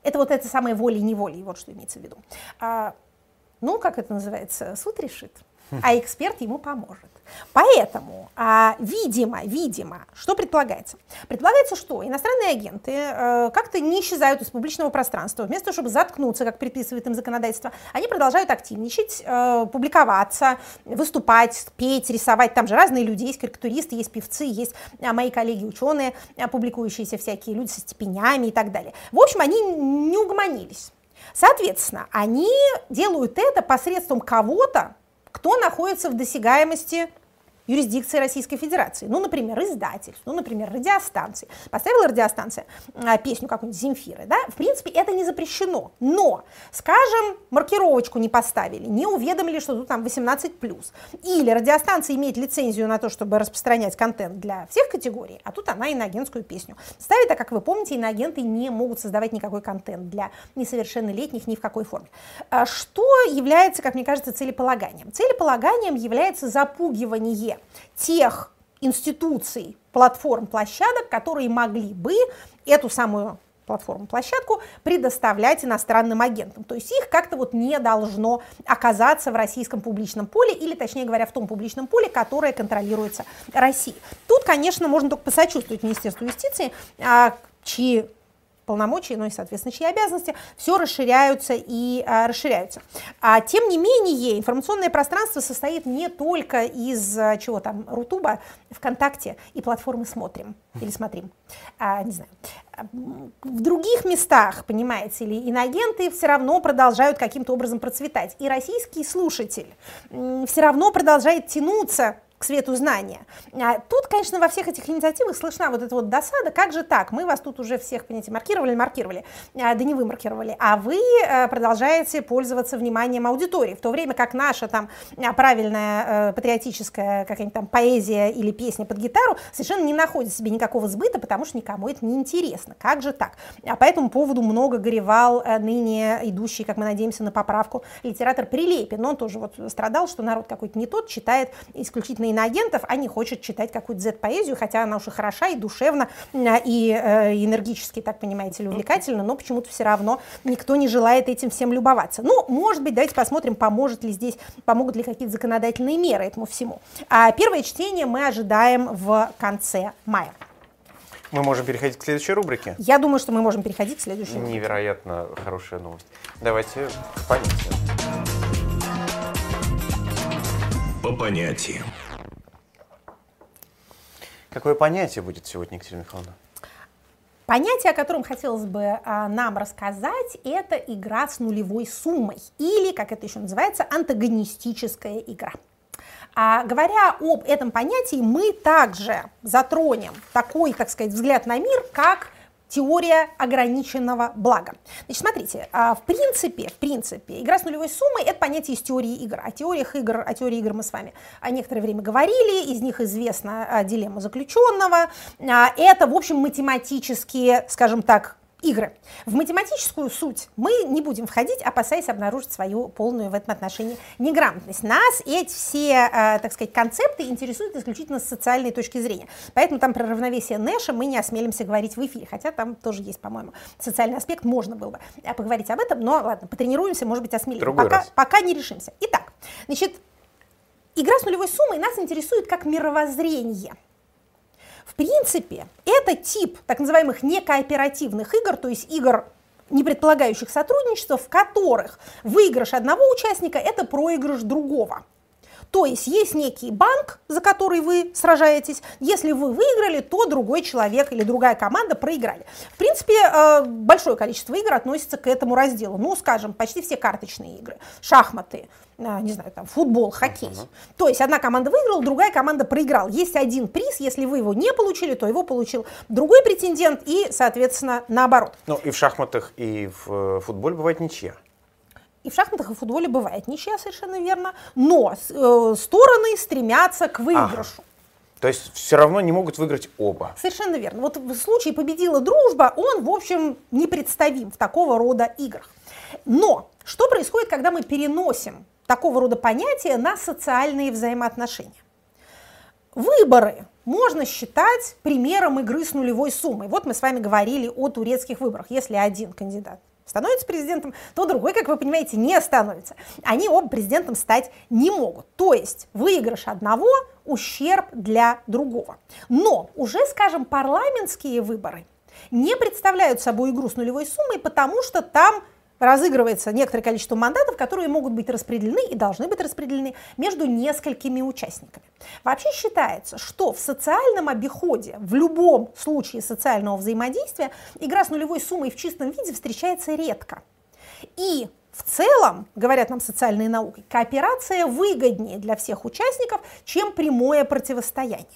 Это вот это самое волей и неволей, вот что имеется в виду. А, ну, как это называется, суд решит, а эксперт ему поможет. Поэтому, а, видимо, видимо, что предполагается? Предполагается, что иностранные агенты э, как-то не исчезают из публичного пространства. Вместо того, чтобы заткнуться, как предписывает им законодательство, они продолжают активничать, э, публиковаться, выступать, петь, рисовать. Там же разные люди, есть карикатуристы, есть певцы, есть а, мои коллеги-ученые, а, публикующиеся всякие люди со степенями и так далее. В общем, они не угомонились. Соответственно, они делают это посредством кого-то, кто находится в досягаемости юрисдикции Российской Федерации. Ну, например, издательств, ну, например, радиостанции. Поставила радиостанция а, песню какую-нибудь Земфиры, да, в принципе, это не запрещено. Но, скажем, маркировочку не поставили, не уведомили, что тут там 18+. Или радиостанция имеет лицензию на то, чтобы распространять контент для всех категорий, а тут она иноагентскую песню ставит, а как вы помните, иноагенты не могут создавать никакой контент для несовершеннолетних ни в какой форме. А что является, как мне кажется, целеполаганием? Целеполаганием является запугивание тех институций, платформ, площадок, которые могли бы эту самую платформу, площадку предоставлять иностранным агентам. То есть их как-то вот не должно оказаться в российском публичном поле, или, точнее говоря, в том публичном поле, которое контролируется Россией. Тут, конечно, можно только посочувствовать Министерству юстиции, а, чьи полномочий, ну и, соответственно, чьи обязанности, все расширяются и а, расширяются. А, тем не менее, информационное пространство состоит не только из а, чего там, Рутуба, ВКонтакте и платформы «Смотрим» или «Смотрим», а, не знаю. В других местах, понимаете ли, иногенты все равно продолжают каким-то образом процветать. И российский слушатель все равно продолжает тянуться к свету знания. А тут, конечно, во всех этих инициативах слышна вот эта вот досада, как же так, мы вас тут уже всех, понимаете, маркировали, маркировали, а, да не вы маркировали, а вы э, продолжаете пользоваться вниманием аудитории, в то время как наша там а, правильная э, патриотическая какая-нибудь там поэзия или песня под гитару совершенно не находит себе никакого сбыта, потому что никому это не интересно. Как же так? А по этому поводу много горевал э, ныне идущий, как мы надеемся, на поправку литератор Прилепин. Он тоже вот страдал, что народ какой-то не тот, читает исключительно иноагентов, а не хочет читать какую-то Z-поэзию, хотя она уже хороша и душевна, и э, энергически, так понимаете ли, увлекательна, но почему-то все равно никто не желает этим всем любоваться. Ну, может быть, давайте посмотрим, поможет ли здесь, помогут ли какие-то законодательные меры этому всему. А первое чтение мы ожидаем в конце мая.
Мы можем переходить к следующей рубрике.
Я думаю, что мы можем переходить к следующей
рубрике. Невероятно хорошая новость. Давайте к понятиям.
По понятиям.
Какое понятие будет сегодня, Екатерина Михайловна?
Понятие, о котором хотелось бы а, нам рассказать, это игра с нулевой суммой, или, как это еще называется, антагонистическая игра. А, говоря об этом понятии, мы также затронем такой, так сказать, взгляд на мир, как теория ограниченного блага. Значит, смотрите, а, в принципе, в принципе, игра с нулевой суммой – это понятие из теории игр. О теориях игр, о теории игр мы с вами некоторое время говорили, из них известна а, дилемма заключенного. А, это, в общем, математические, скажем так, игры. В математическую суть мы не будем входить, опасаясь обнаружить свою полную в этом отношении неграмотность. Нас эти все, э, так сказать, концепты интересуют исключительно с социальной точки зрения. Поэтому там про равновесие Нэша мы не осмелимся говорить в эфире, хотя там тоже есть, по-моему, социальный аспект, можно было бы э, поговорить об этом, но ладно, потренируемся, может быть, осмелимся. Пока, пока не решимся. Итак, значит, игра с нулевой суммой нас интересует как мировоззрение – в принципе, это тип так называемых некооперативных игр, то есть игр, не предполагающих сотрудничества, в которых выигрыш одного участника – это проигрыш другого. То есть есть некий банк, за который вы сражаетесь. Если вы выиграли, то другой человек или другая команда проиграли. В принципе, э, большое количество игр относится к этому разделу. Ну, скажем, почти все карточные игры, шахматы, э, не знаю, там, футбол, хоккей. Uh-huh. То есть одна команда выиграла, другая команда проиграла. Есть один приз, если вы его не получили, то его получил другой претендент и, соответственно, наоборот.
Ну и в шахматах, и в э, футболе бывает ничья.
И в шахматах и в футболе бывает ничья, совершенно верно, но э, стороны стремятся к выигрышу. Ага.
То есть все равно не могут выиграть оба.
Совершенно верно. Вот в случае победила дружба, он, в общем, непредставим в такого рода играх. Но что происходит, когда мы переносим такого рода понятия на социальные взаимоотношения? Выборы можно считать примером игры с нулевой суммой. Вот мы с вами говорили о турецких выборах. Если один кандидат становится президентом, то другой, как вы понимаете, не становится. Они оба президентом стать не могут. То есть выигрыш одного – ущерб для другого. Но уже, скажем, парламентские выборы не представляют собой игру с нулевой суммой, потому что там разыгрывается некоторое количество мандатов, которые могут быть распределены и должны быть распределены между несколькими участниками. Вообще считается, что в социальном обиходе, в любом случае социального взаимодействия, игра с нулевой суммой в чистом виде встречается редко. И в целом, говорят нам социальные науки, кооперация выгоднее для всех участников, чем прямое противостояние.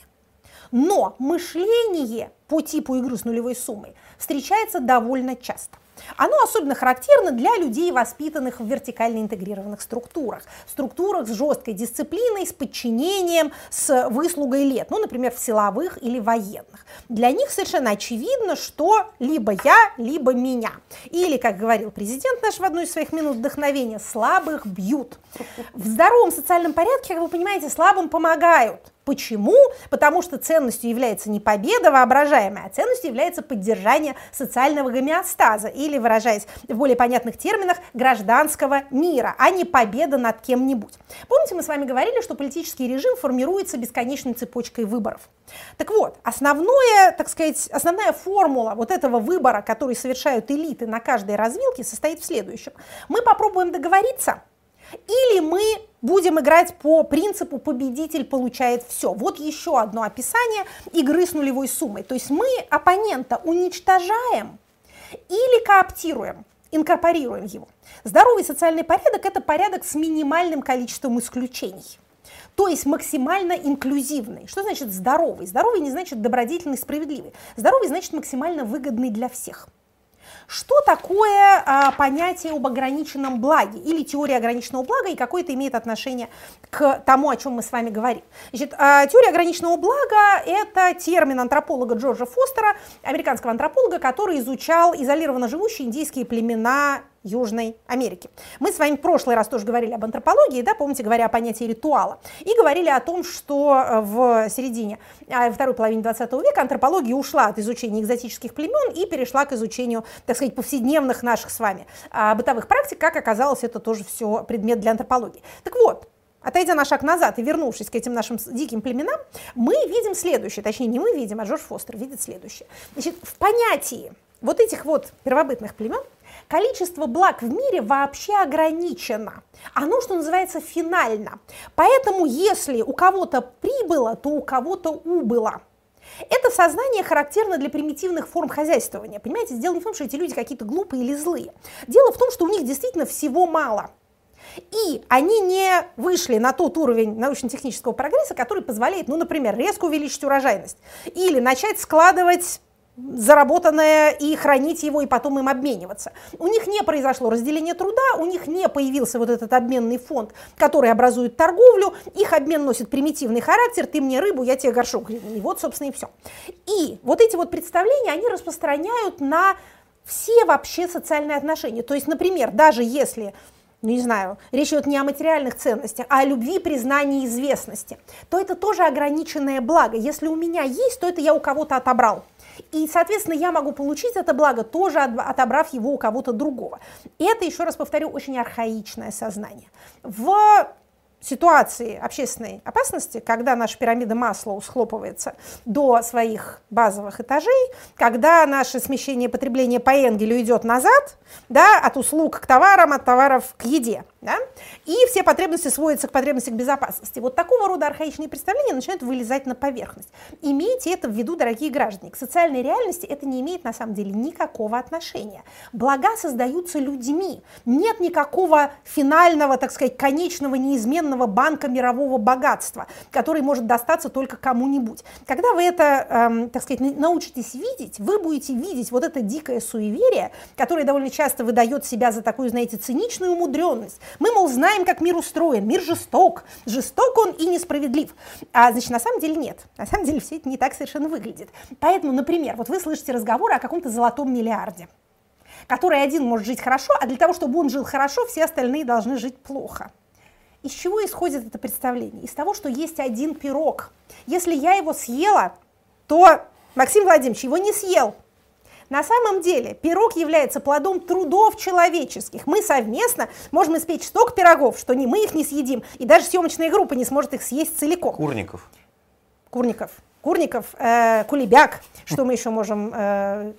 Но мышление по типу игры с нулевой суммой встречается довольно часто. Оно особенно характерно для людей, воспитанных в вертикально интегрированных структурах. Структурах с жесткой дисциплиной, с подчинением, с выслугой лет. Ну, например, в силовых или военных. Для них совершенно очевидно, что либо я, либо меня. Или, как говорил президент наш в одной из своих минут вдохновения, слабых бьют. В здоровом социальном порядке, как вы понимаете, слабым помогают. Почему? Потому что ценностью является не победа воображаемая, а ценностью является поддержание социального гомеостаза или, выражаясь в более понятных терминах, гражданского мира, а не победа над кем-нибудь. Помните, мы с вами говорили, что политический режим формируется бесконечной цепочкой выборов. Так вот, основное, так сказать, основная формула вот этого выбора, который совершают элиты на каждой развилке, состоит в следующем. Мы попробуем договориться, или мы будем играть по принципу победитель получает все. Вот еще одно описание игры с нулевой суммой. То есть мы оппонента уничтожаем или кооптируем, инкорпорируем его. Здоровый социальный порядок – это порядок с минимальным количеством исключений. То есть максимально инклюзивный. Что значит здоровый? Здоровый не значит добродетельный, справедливый. Здоровый значит максимально выгодный для всех. Что такое а, понятие об ограниченном благе или теория ограниченного блага и какое это имеет отношение к тому, о чем мы с вами говорим? Значит, а, теория ограниченного блага – это термин антрополога Джорджа Фостера, американского антрополога, который изучал изолированно живущие индийские племена Южной Америки. Мы с вами в прошлый раз тоже говорили об антропологии, да, помните, говоря о понятии ритуала, и говорили о том, что э, в середине, э, второй половине 20 века антропология ушла от изучения экзотических племен и перешла к изучению, так сказать, повседневных наших с вами а, бытовых практик, как оказалось, это тоже все предмет для антропологии. Так вот, Отойдя на шаг назад и вернувшись к этим нашим диким племенам, мы видим следующее, точнее не мы видим, а Джордж Фостер видит следующее. Значит, в понятии вот этих вот первобытных племен количество благ в мире вообще ограничено. Оно, что называется, финально. Поэтому, если у кого-то прибыло, то у кого-то убыло. Это сознание характерно для примитивных форм хозяйствования. Понимаете, дело не в том, что эти люди какие-то глупые или злые. Дело в том, что у них действительно всего мало. И они не вышли на тот уровень научно-технического прогресса, который позволяет, ну, например, резко увеличить урожайность или начать складывать заработанное и хранить его, и потом им обмениваться. У них не произошло разделение труда, у них не появился вот этот обменный фонд, который образует торговлю, их обмен носит примитивный характер, ты мне рыбу, я тебе горшок. И вот, собственно, и все. И вот эти вот представления, они распространяют на все вообще социальные отношения. То есть, например, даже если ну не знаю, речь идет не о материальных ценностях, а о любви, признании, известности, то это тоже ограниченное благо. Если у меня есть, то это я у кого-то отобрал. И, соответственно, я могу получить это благо, тоже отобрав его у кого-то другого. И это, еще раз повторю, очень архаичное сознание. В ситуации общественной опасности, когда наша пирамида масла схлопывается до своих базовых этажей, когда наше смещение потребления по Энгелю идет назад, да, от услуг к товарам, от товаров к еде, да, и все потребности сводятся к потребности к безопасности. Вот такого рода архаичные представления начинают вылезать на поверхность. Имейте это в виду, дорогие граждане. К социальной реальности это не имеет на самом деле никакого отношения. Блага создаются людьми. Нет никакого финального, так сказать, конечного, неизменного банка мирового богатства, который может достаться только кому-нибудь. Когда вы это, эм, так сказать, научитесь видеть, вы будете видеть вот это дикое суеверие, которое довольно часто выдает себя за такую, знаете, циничную умудренность. Мы, мол, знаем, как мир устроен. Мир жесток. Жесток он и несправедлив. А, значит, на самом деле нет. На самом деле все это не так совершенно выглядит. Поэтому, например, вот вы слышите разговоры о каком-то золотом миллиарде который один может жить хорошо, а для того, чтобы он жил хорошо, все остальные должны жить плохо. Из чего исходит это представление? Из того, что есть один пирог. Если я его съела, то Максим Владимирович его не съел. На самом деле пирог является плодом трудов человеческих. Мы совместно можем испечь столько пирогов, что ни мы их не съедим, и даже съемочная группа не сможет их съесть целиком.
Курников.
Курников. Курников, э, Кулебяк, что мы еще можем э,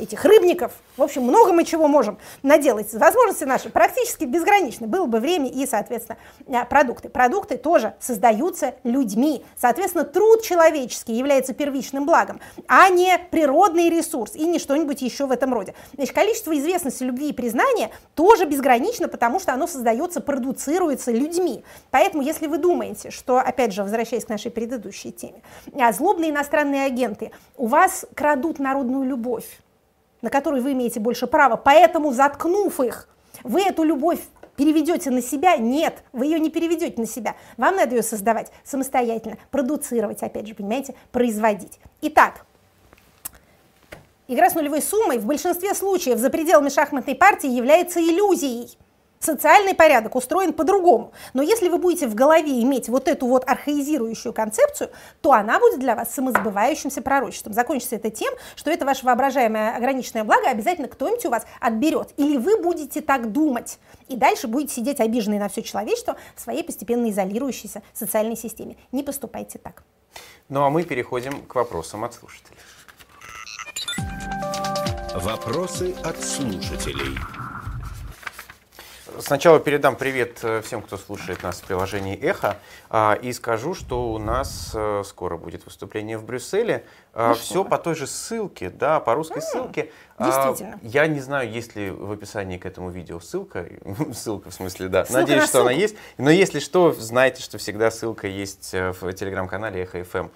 этих рыбников. В общем, много мы чего можем наделать. Возможности наши практически безграничны. Было бы время и, соответственно, а, продукты. Продукты тоже создаются людьми. Соответственно, труд человеческий является первичным благом, а не природный ресурс и не что-нибудь еще в этом роде. Значит, количество известности, любви и признания тоже безгранично, потому что оно создается, продуцируется людьми. Поэтому, если вы думаете, что, опять же, возвращаясь к нашей предыдущей теме, а, злобные иностранные агенты у вас крадут народную любовь, на которую вы имеете больше права, поэтому заткнув их, вы эту любовь переведете на себя? Нет, вы ее не переведете на себя. Вам надо ее создавать самостоятельно, продуцировать, опять же, понимаете, производить. Итак, игра с нулевой суммой в большинстве случаев за пределами шахматной партии является иллюзией. Социальный порядок устроен по-другому. Но если вы будете в голове иметь вот эту вот архаизирующую концепцию, то она будет для вас самосбывающимся пророчеством. Закончится это тем, что это ваше воображаемое ограниченное благо обязательно кто-нибудь у вас отберет. Или вы будете так думать. И дальше будете сидеть обиженные на все человечество в своей постепенно изолирующейся социальной системе. Не поступайте так.
Ну а мы переходим к вопросам от слушателей.
Вопросы от слушателей.
Сначала передам привет э, всем, кто слушает нас в приложении «Эхо», а, и скажу, что у нас э, скоро будет выступление в Брюсселе. А,
Ну
Все
что?
по той же ссылке, да, по русской ссылке. А,
действительно.
Я не знаю, есть ли в описании к этому видео ссылка. <laughs> Ссылка в смысле, да.
Ссылка
Надеюсь,
на
что она
ссылку.
есть. Но если что, знайте, что всегда ссылка есть э, в телеграм-канале «Эхо ФМ».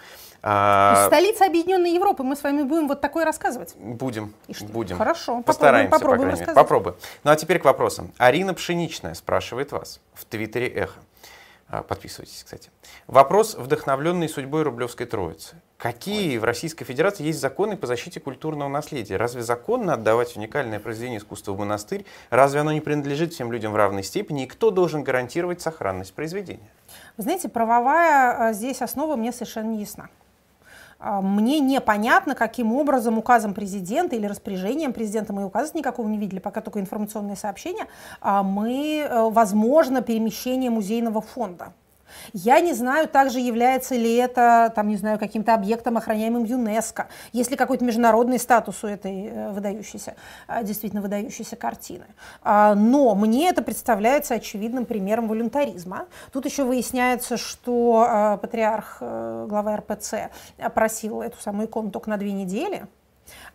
А,
Столица Объединенной Европы. Мы с вами будем вот такое рассказывать.
Будем,
И что?
будем.
Хорошо, попробуем-
Постараемся, по
попробуем
крайней мере. Попробуем. Ну а теперь к вопросам. Арина Пшеничная спрашивает вас в Твиттере Эхо. А, Подписывайтесь, кстати. Вопрос, вдохновленный судьбой Рублевской Троицы. Какие в Российской Федерации есть законы по защите культурного наследия? Разве законно отдавать уникальное произведение искусства в монастырь? Разве оно не принадлежит всем людям в равной степени? И кто должен гарантировать сохранность произведения?
Вы знаете, правовая а, здесь основа мне совершенно не ясна. А, Мне непонятно, каким образом указом президента или распоряжением президента, мы и указа никакого не видели, пока только информационные сообщения, а, мы, э, возможно, перемещение музейного фонда. Я не знаю также, является ли это, там, не знаю, каким-то объектом, охраняемым ЮНЕСКо, есть ли какой-то международный статус у этой э, выдающейся, а, действительно выдающейся картины. А, Но мне это представляется очевидным примером волюнтаризма. Тут еще выясняется, что а, патриарх, э, глава РПЦ, просил эту самую икону только на две недели,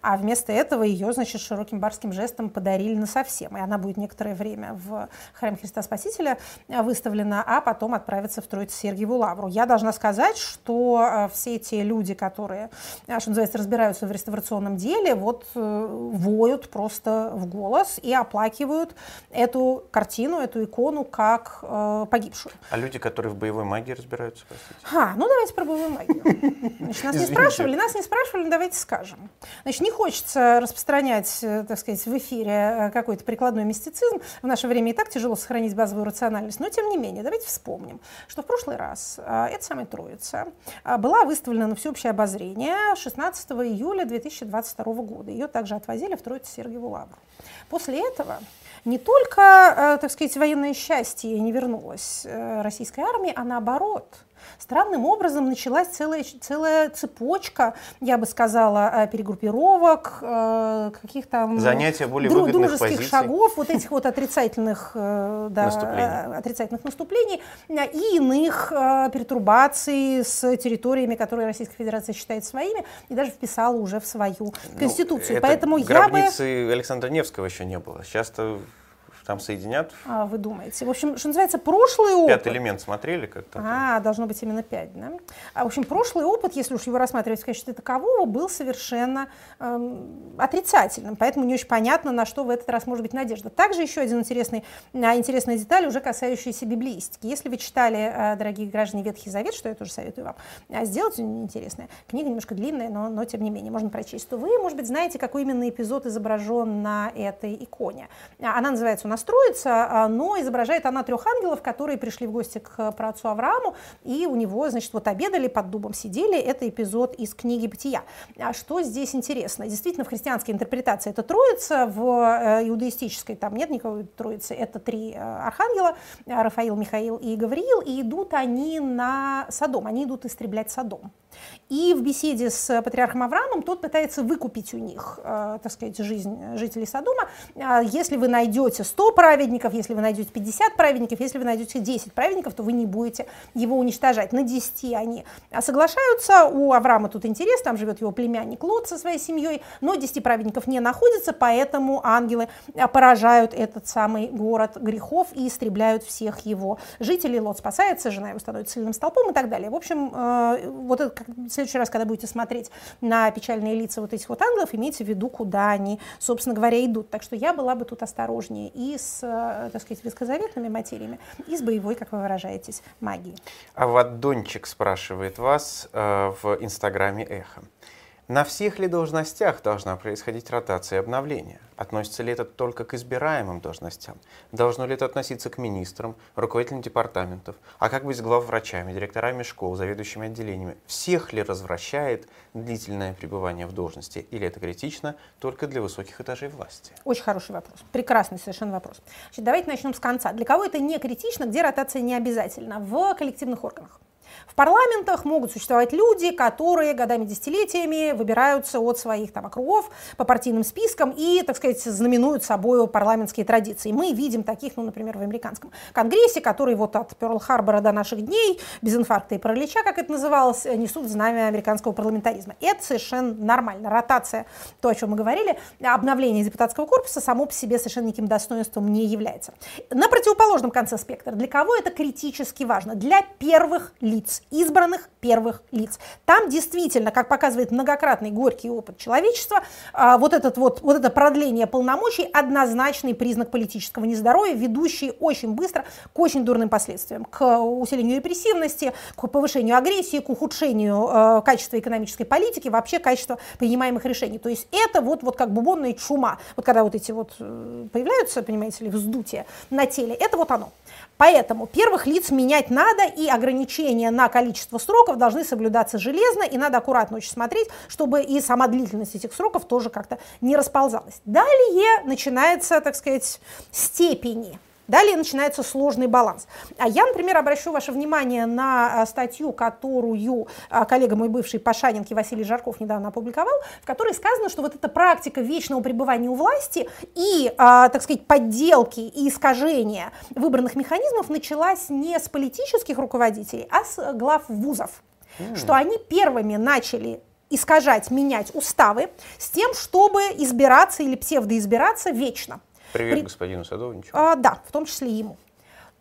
а вместо этого ее, значит, широким барским жестом подарили на совсем. И она будет некоторое время в храме Христа Спасителя выставлена, а потом отправится в Троице Сергиеву Лавру. Я должна сказать, что э, все эти люди, которые, э, что называется, разбираются в реставрационном деле, вот э, воют просто в голос и оплакивают эту картину, эту икону как погибшую.
А люди, которые в боевой магии разбираются, простите?
А, ну давайте про боевую магию. Значит, нас не спрашивали, нас не спрашивали, но давайте скажем. Значит, не хочется распространять, э, так сказать, в эфире э, какой-то прикладной мистицизм. В наше время и так тяжело сохранить базовую рациональность, но тем не менее, давайте вспомним, что в прошлый раз э, эта самая Троица была выставлена на всеобщее обозрение 16 июля 2022 года. Ее также отвозили в Троицу Сергиеву Лавру. После этого не только, так сказать, военное счастье не вернулось российской армии, а наоборот. Странным образом началась целая, целая цепочка, я бы сказала, э, перегруппировок, э, каких-то
Занятия более
дру- дружеских
позиций.
шагов, вот этих вот отрицательных, э, да,
Наступлений.
отрицательных наступлений и иных пертурбаций с территориями, которые Российская Федерация считает своими, и даже вписала уже в свою конституцию.
Ну, это
Поэтому я бы...
Александра Невского еще не было. Сейчас-то там соединят.
А, вы думаете? В общем, что называется, прошлый опыт.
Пятый элемент смотрели как-то?
А, должно быть именно 5, да? А, в общем, прошлый опыт, если уж его рассматривать в качестве такового, был совершенно эм, отрицательным, поэтому не очень понятно, на что в этот раз может быть надежда. Также еще один интересный, а, интересная деталь, уже касающаяся библеистики. Если вы читали, э, дорогие граждане, Ветхий Завет, что я тоже советую вам а, сделать, интересная книга, немножко длинная, но, но тем не менее, можно прочесть, то вы, может быть, знаете, какой именно эпизод изображен на этой иконе. А, Она называется у нас Троица, а, но изображает она трех ангелов, которые пришли в гости к праотцу Аврааму, и у него, значит, вот обедали, под дубом сидели. Это эпизод из книги «Бытия». А что здесь интересно? Действительно, в христианской интерпретации это Троица, в э, иудаистической там нет никакой Троицы. Это три э, архангела, э, Рафаил, Михаил и Гавриил, и идут они на Содом, они идут истреблять Содом. И в беседе с патриархом Авраамом тот пытается выкупить у них, э, так сказать, жизнь жителей Содома. Э, если вы найдете 100 праведников, если вы найдете 50 праведников, если вы найдете 10 праведников, то вы не будете его уничтожать. На 10 они соглашаются. У Авраама тут интерес, там живет его племянник Лот со своей семьей, но 10 праведников не находится, поэтому ангелы э, поражают этот самый город грехов и истребляют всех его жителей. Лот спасается, жена его становится сильным столпом и так далее. В общем, э, вот это следующий раз, когда будете смотреть на печальные лица вот этих вот ангелов, имейте в виду, куда они, собственно говоря, идут. Так что я была бы тут осторожнее и с, э, так сказать, ветхозаветными материями, и с боевой, как вы выражаетесь, магией.
А вот Дончик спрашивает вас э, в инстаграме «Эхо». На всех ли должностях должна происходить ротация и обновление? Относится ли это только к избираемым должностям? Должно ли это относиться к министрам, руководителям департаментов? А как быть с главврачами, директорами школ, заведующими отделениями? Всех ли развращает длительное пребывание в должности? Или это критично только для высоких этажей власти?
Очень хороший вопрос. Прекрасный совершенно вопрос. Значит, давайте начнем с конца. Для кого это не критично, где ротация не обязательно? В коллективных органах. В парламентах могут существовать люди, которые годами, десятилетиями выбираются от своих там округов по партийным спискам и, так сказать, знаменуют собой парламентские традиции. Мы видим таких, ну, например, в американском конгрессе, который вот от Перл-Харбора до наших дней, без инфаркта и паралича, как это называлось, несут знамя американского парламентаризма. Это совершенно нормально. Ротация, то, о чем мы говорили, обновление депутатского корпуса само по себе совершенно никаким достоинством не является. На противоположном конце спектра, для кого это критически важно? Для первых лиц лиц, избранных первых лиц. Там действительно, как показывает многократный горький опыт человечества, а, вот, этот вот, вот это продление полномочий однозначный признак политического нездоровья, ведущий очень быстро к очень дурным последствиям, к усилению репрессивности, к повышению агрессии, к ухудшению э, качества экономической политики, вообще качества принимаемых решений. То есть это вот, вот как бубонная чума. Вот когда вот эти вот э, появляются, понимаете ли, вздутия на теле, это вот оно. Поэтому первых лиц менять надо, и ограничения на количество сроков должны соблюдаться железно, и надо аккуратно очень смотреть, чтобы и сама длительность этих сроков тоже как-то не расползалась. Далее начинается, так сказать, степени Далее начинается сложный баланс. А я, например, обращу ваше внимание на а, статью, которую а, коллега мой бывший Пашанинки Василий Жарков недавно опубликовал, в которой сказано, что вот эта практика вечного пребывания у власти и, а, так сказать, подделки и искажения выбранных механизмов началась не с политических руководителей, а с глав вузов. Mm. Что они первыми начали искажать, менять уставы с тем, чтобы избираться или псевдоизбираться вечно.
Привет При... господину Садовничу.
А, да, в том числе ему.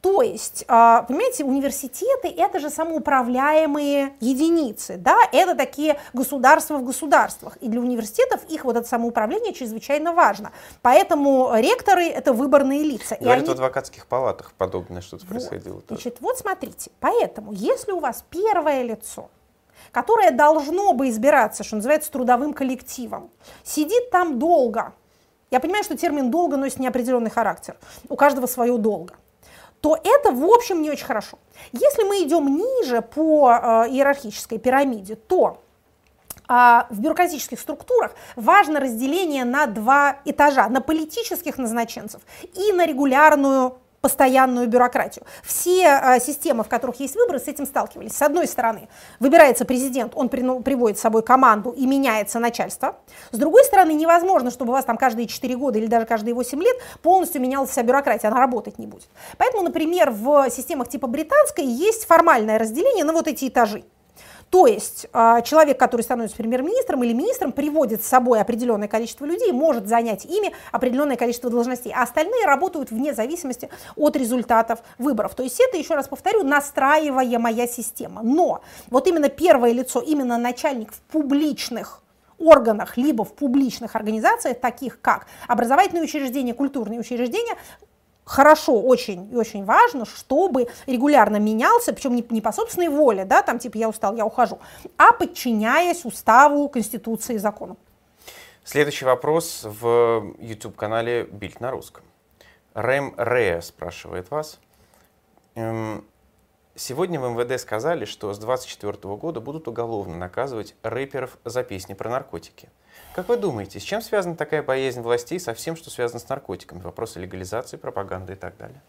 То есть, а, понимаете, университеты это же самоуправляемые единицы, да, это такие государства в государствах. И для университетов их вот это самоуправление чрезвычайно важно. Поэтому ректоры это выборные лица.
Говорят, они... в адвокатских палатах подобное что-то вот. происходило.
Тоже. Значит, вот смотрите, поэтому, если у вас первое лицо, которое должно бы избираться, что называется, трудовым коллективом, сидит там долго, я понимаю, что термин «долго» носит неопределенный характер. У каждого свое «долго» то это, в общем, не очень хорошо. Если мы идем ниже по э, иерархической пирамиде, то э, в бюрократических структурах важно разделение на два этажа, на политических назначенцев и на регулярную постоянную бюрократию. Все э, системы, в которых есть выборы, с этим сталкивались. С одной стороны, выбирается президент, он при, приводит с собой команду и меняется начальство. С другой стороны, невозможно, чтобы у вас там каждые 4 года или даже каждые 8 лет полностью менялась вся бюрократия, она работать не будет. Поэтому, например, в системах типа британской есть формальное разделение на вот эти этажи. То есть а, человек, который становится премьер-министром или министром, приводит с собой определенное количество людей, может занять ими определенное количество должностей, а остальные работают вне зависимости от результатов выборов. То есть это, еще раз повторю, настраиваемая система. Но вот именно первое лицо, именно начальник в публичных органах, либо в публичных организациях, таких как образовательные учреждения, культурные учреждения, хорошо, очень и очень важно, чтобы регулярно менялся, причем не, не по собственной воле, да, там типа я устал, я ухожу, а подчиняясь уставу, конституции и закону.
Следующий вопрос в YouTube-канале Бильд на русском. Рэм Рея спрашивает вас. Эм, сегодня в МВД сказали, что с 2024 года будут уголовно наказывать рэперов за песни про наркотики. Как вы думаете, с чем связана такая боязнь властей со всем, что связано с наркотиками? Вопросы легализации, пропаганды и так далее.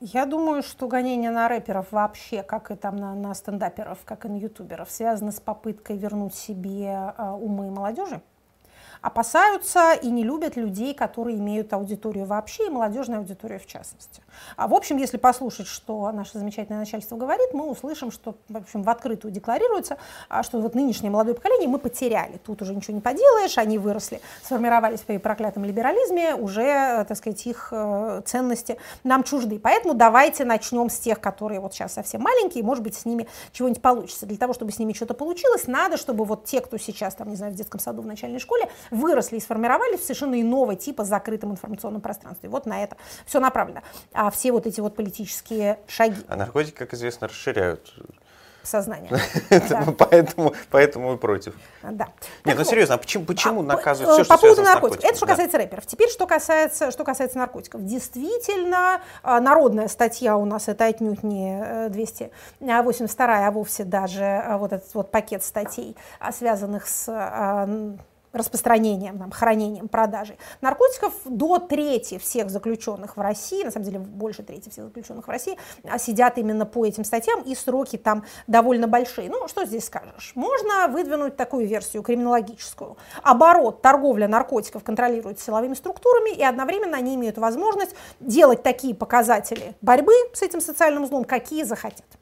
Я думаю, что гонение на рэперов вообще, как и там на, на стендаперов, как и на ютуберов, связано с попыткой вернуть себе э, умы молодежи опасаются и не любят людей, которые имеют аудиторию вообще и молодежную аудиторию в частности. А в общем, если послушать, что наше замечательное начальство говорит, мы услышим, что в, общем, в открытую декларируется, а, что вот нынешнее молодое поколение мы потеряли. Тут уже ничего не поделаешь, они выросли, сформировались при проклятом либерализме, уже, так сказать, их э, ценности нам чужды. Поэтому давайте начнем с тех, которые вот сейчас совсем маленькие, может быть, с ними чего-нибудь получится. Для того, чтобы с ними что-то получилось, надо, чтобы вот те, кто сейчас, там, не знаю, в детском саду, в начальной школе, выросли и сформировались совершенно иного типа закрытом информационном пространстве. Вот на это все направлено. А все вот эти вот политические шаги.
А наркотики, как известно, расширяют
сознание. <laughs>
Поэтому, поэтому и против.
Да.
Нет, ну серьезно, а почему, почему наказывают все,
что
По поводу
наркотиков. Это что касается рэперов. Теперь, что касается, что касается наркотиков. Действительно, а, народная статья у нас, это отнюдь не 282, э, а вовсе даже а, вот этот вот пакет статей, связанных с распространением, там, хранением, продажей наркотиков до трети всех заключенных в России, на самом деле больше трети всех заключенных в России, а, сидят именно по этим статьям, и сроки там довольно большие. Ну, что здесь скажешь? Можно выдвинуть такую версию криминологическую. Оборот, торговля наркотиков контролируется силовыми структурами, и одновременно они имеют возможность делать такие показатели борьбы с этим социальным злом, какие захотят.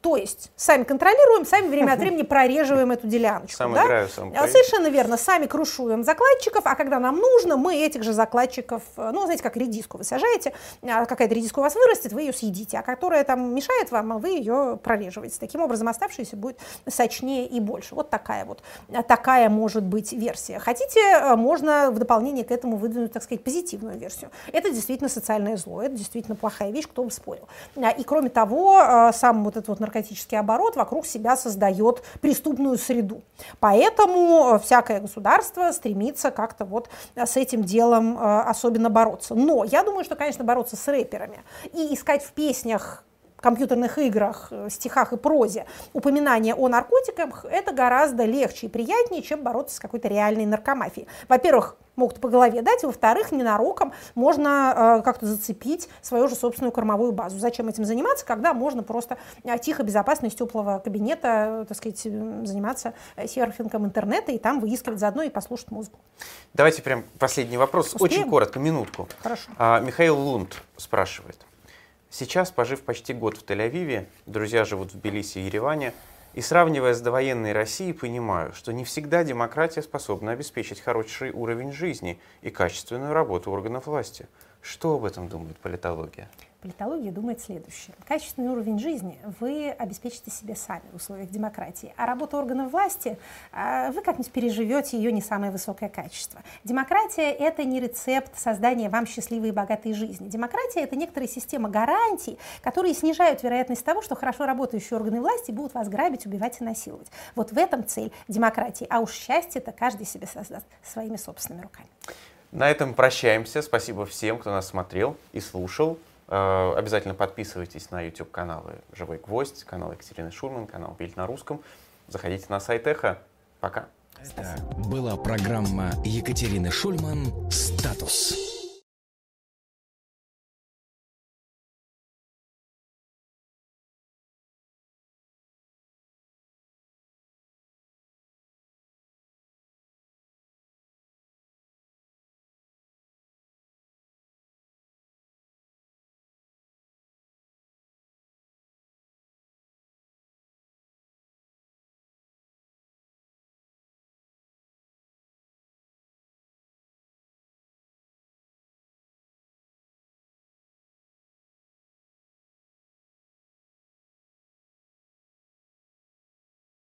То есть сами контролируем, сами время от <laughs> времени прореживаем эту деляночку.
Сам
да?
играю, сам
а, Совершенно верно. Сами крушуем закладчиков, а когда нам нужно, мы этих же закладчиков, э, ну, знаете, как редиску вы сажаете, а какая-то редиска у вас вырастет, вы ее съедите, а которая там мешает вам, вы ее прореживаете. Таким образом, оставшаяся будет сочнее и больше. Вот такая вот, э, такая может быть версия. Хотите, э, можно в дополнение к этому выдвинуть, так сказать, позитивную версию. Это действительно социальное зло, это действительно плохая вещь, кто бы спорил. И кроме того, сам вот этот вот наркотический оборот вокруг себя создает преступную среду. Поэтому э, всякое государство стремится как-то вот э, с этим делом э, особенно бороться. Но я думаю, что, конечно, бороться с рэперами и искать в песнях компьютерных играх, стихах и прозе упоминание о наркотиках, это гораздо легче и приятнее, чем бороться с какой-то реальной наркомафией. Во-первых, могут по голове дать, во-вторых, ненароком можно э, как-то зацепить свою же собственную кормовую базу. Зачем этим заниматься, когда можно просто э, тихо, безопасно из теплого кабинета, э, так сказать, заниматься э, серфингом интернета и там выискивать заодно и послушать музыку.
Давайте прям последний вопрос,
Успеем?
очень коротко, минутку.
Хорошо.
А, Михаил Лунд спрашивает. Сейчас, пожив почти год в Тель-Авиве, друзья живут в Тбилиси и Ереване, и сравнивая с довоенной Россией, понимаю, что не всегда демократия способна обеспечить хороший уровень жизни и качественную работу органов власти. Что об этом думает политология?
Политология думает следующее. Качественный уровень жизни вы обеспечите себе сами в условиях демократии, а работа органов власти, а, вы как-нибудь переживете ее не самое высокое качество. Демократия – это не рецепт создания вам счастливой и богатой жизни. Демократия – это некоторая система гарантий, которые снижают вероятность того, что хорошо работающие органы власти будут вас грабить, убивать и насиловать. Вот в этом цель демократии. А уж счастье-то каждый себе создаст своими собственными руками.
На этом прощаемся. Спасибо всем, кто нас смотрел и слушал. Э, обязательно подписывайтесь на YouTube-каналы «Живой гвоздь», канал Екатерины Шурман, канал «Бильд на русском». Заходите на сайт Эхо. Пока.
Это была программа Екатерины Шульман «Статус».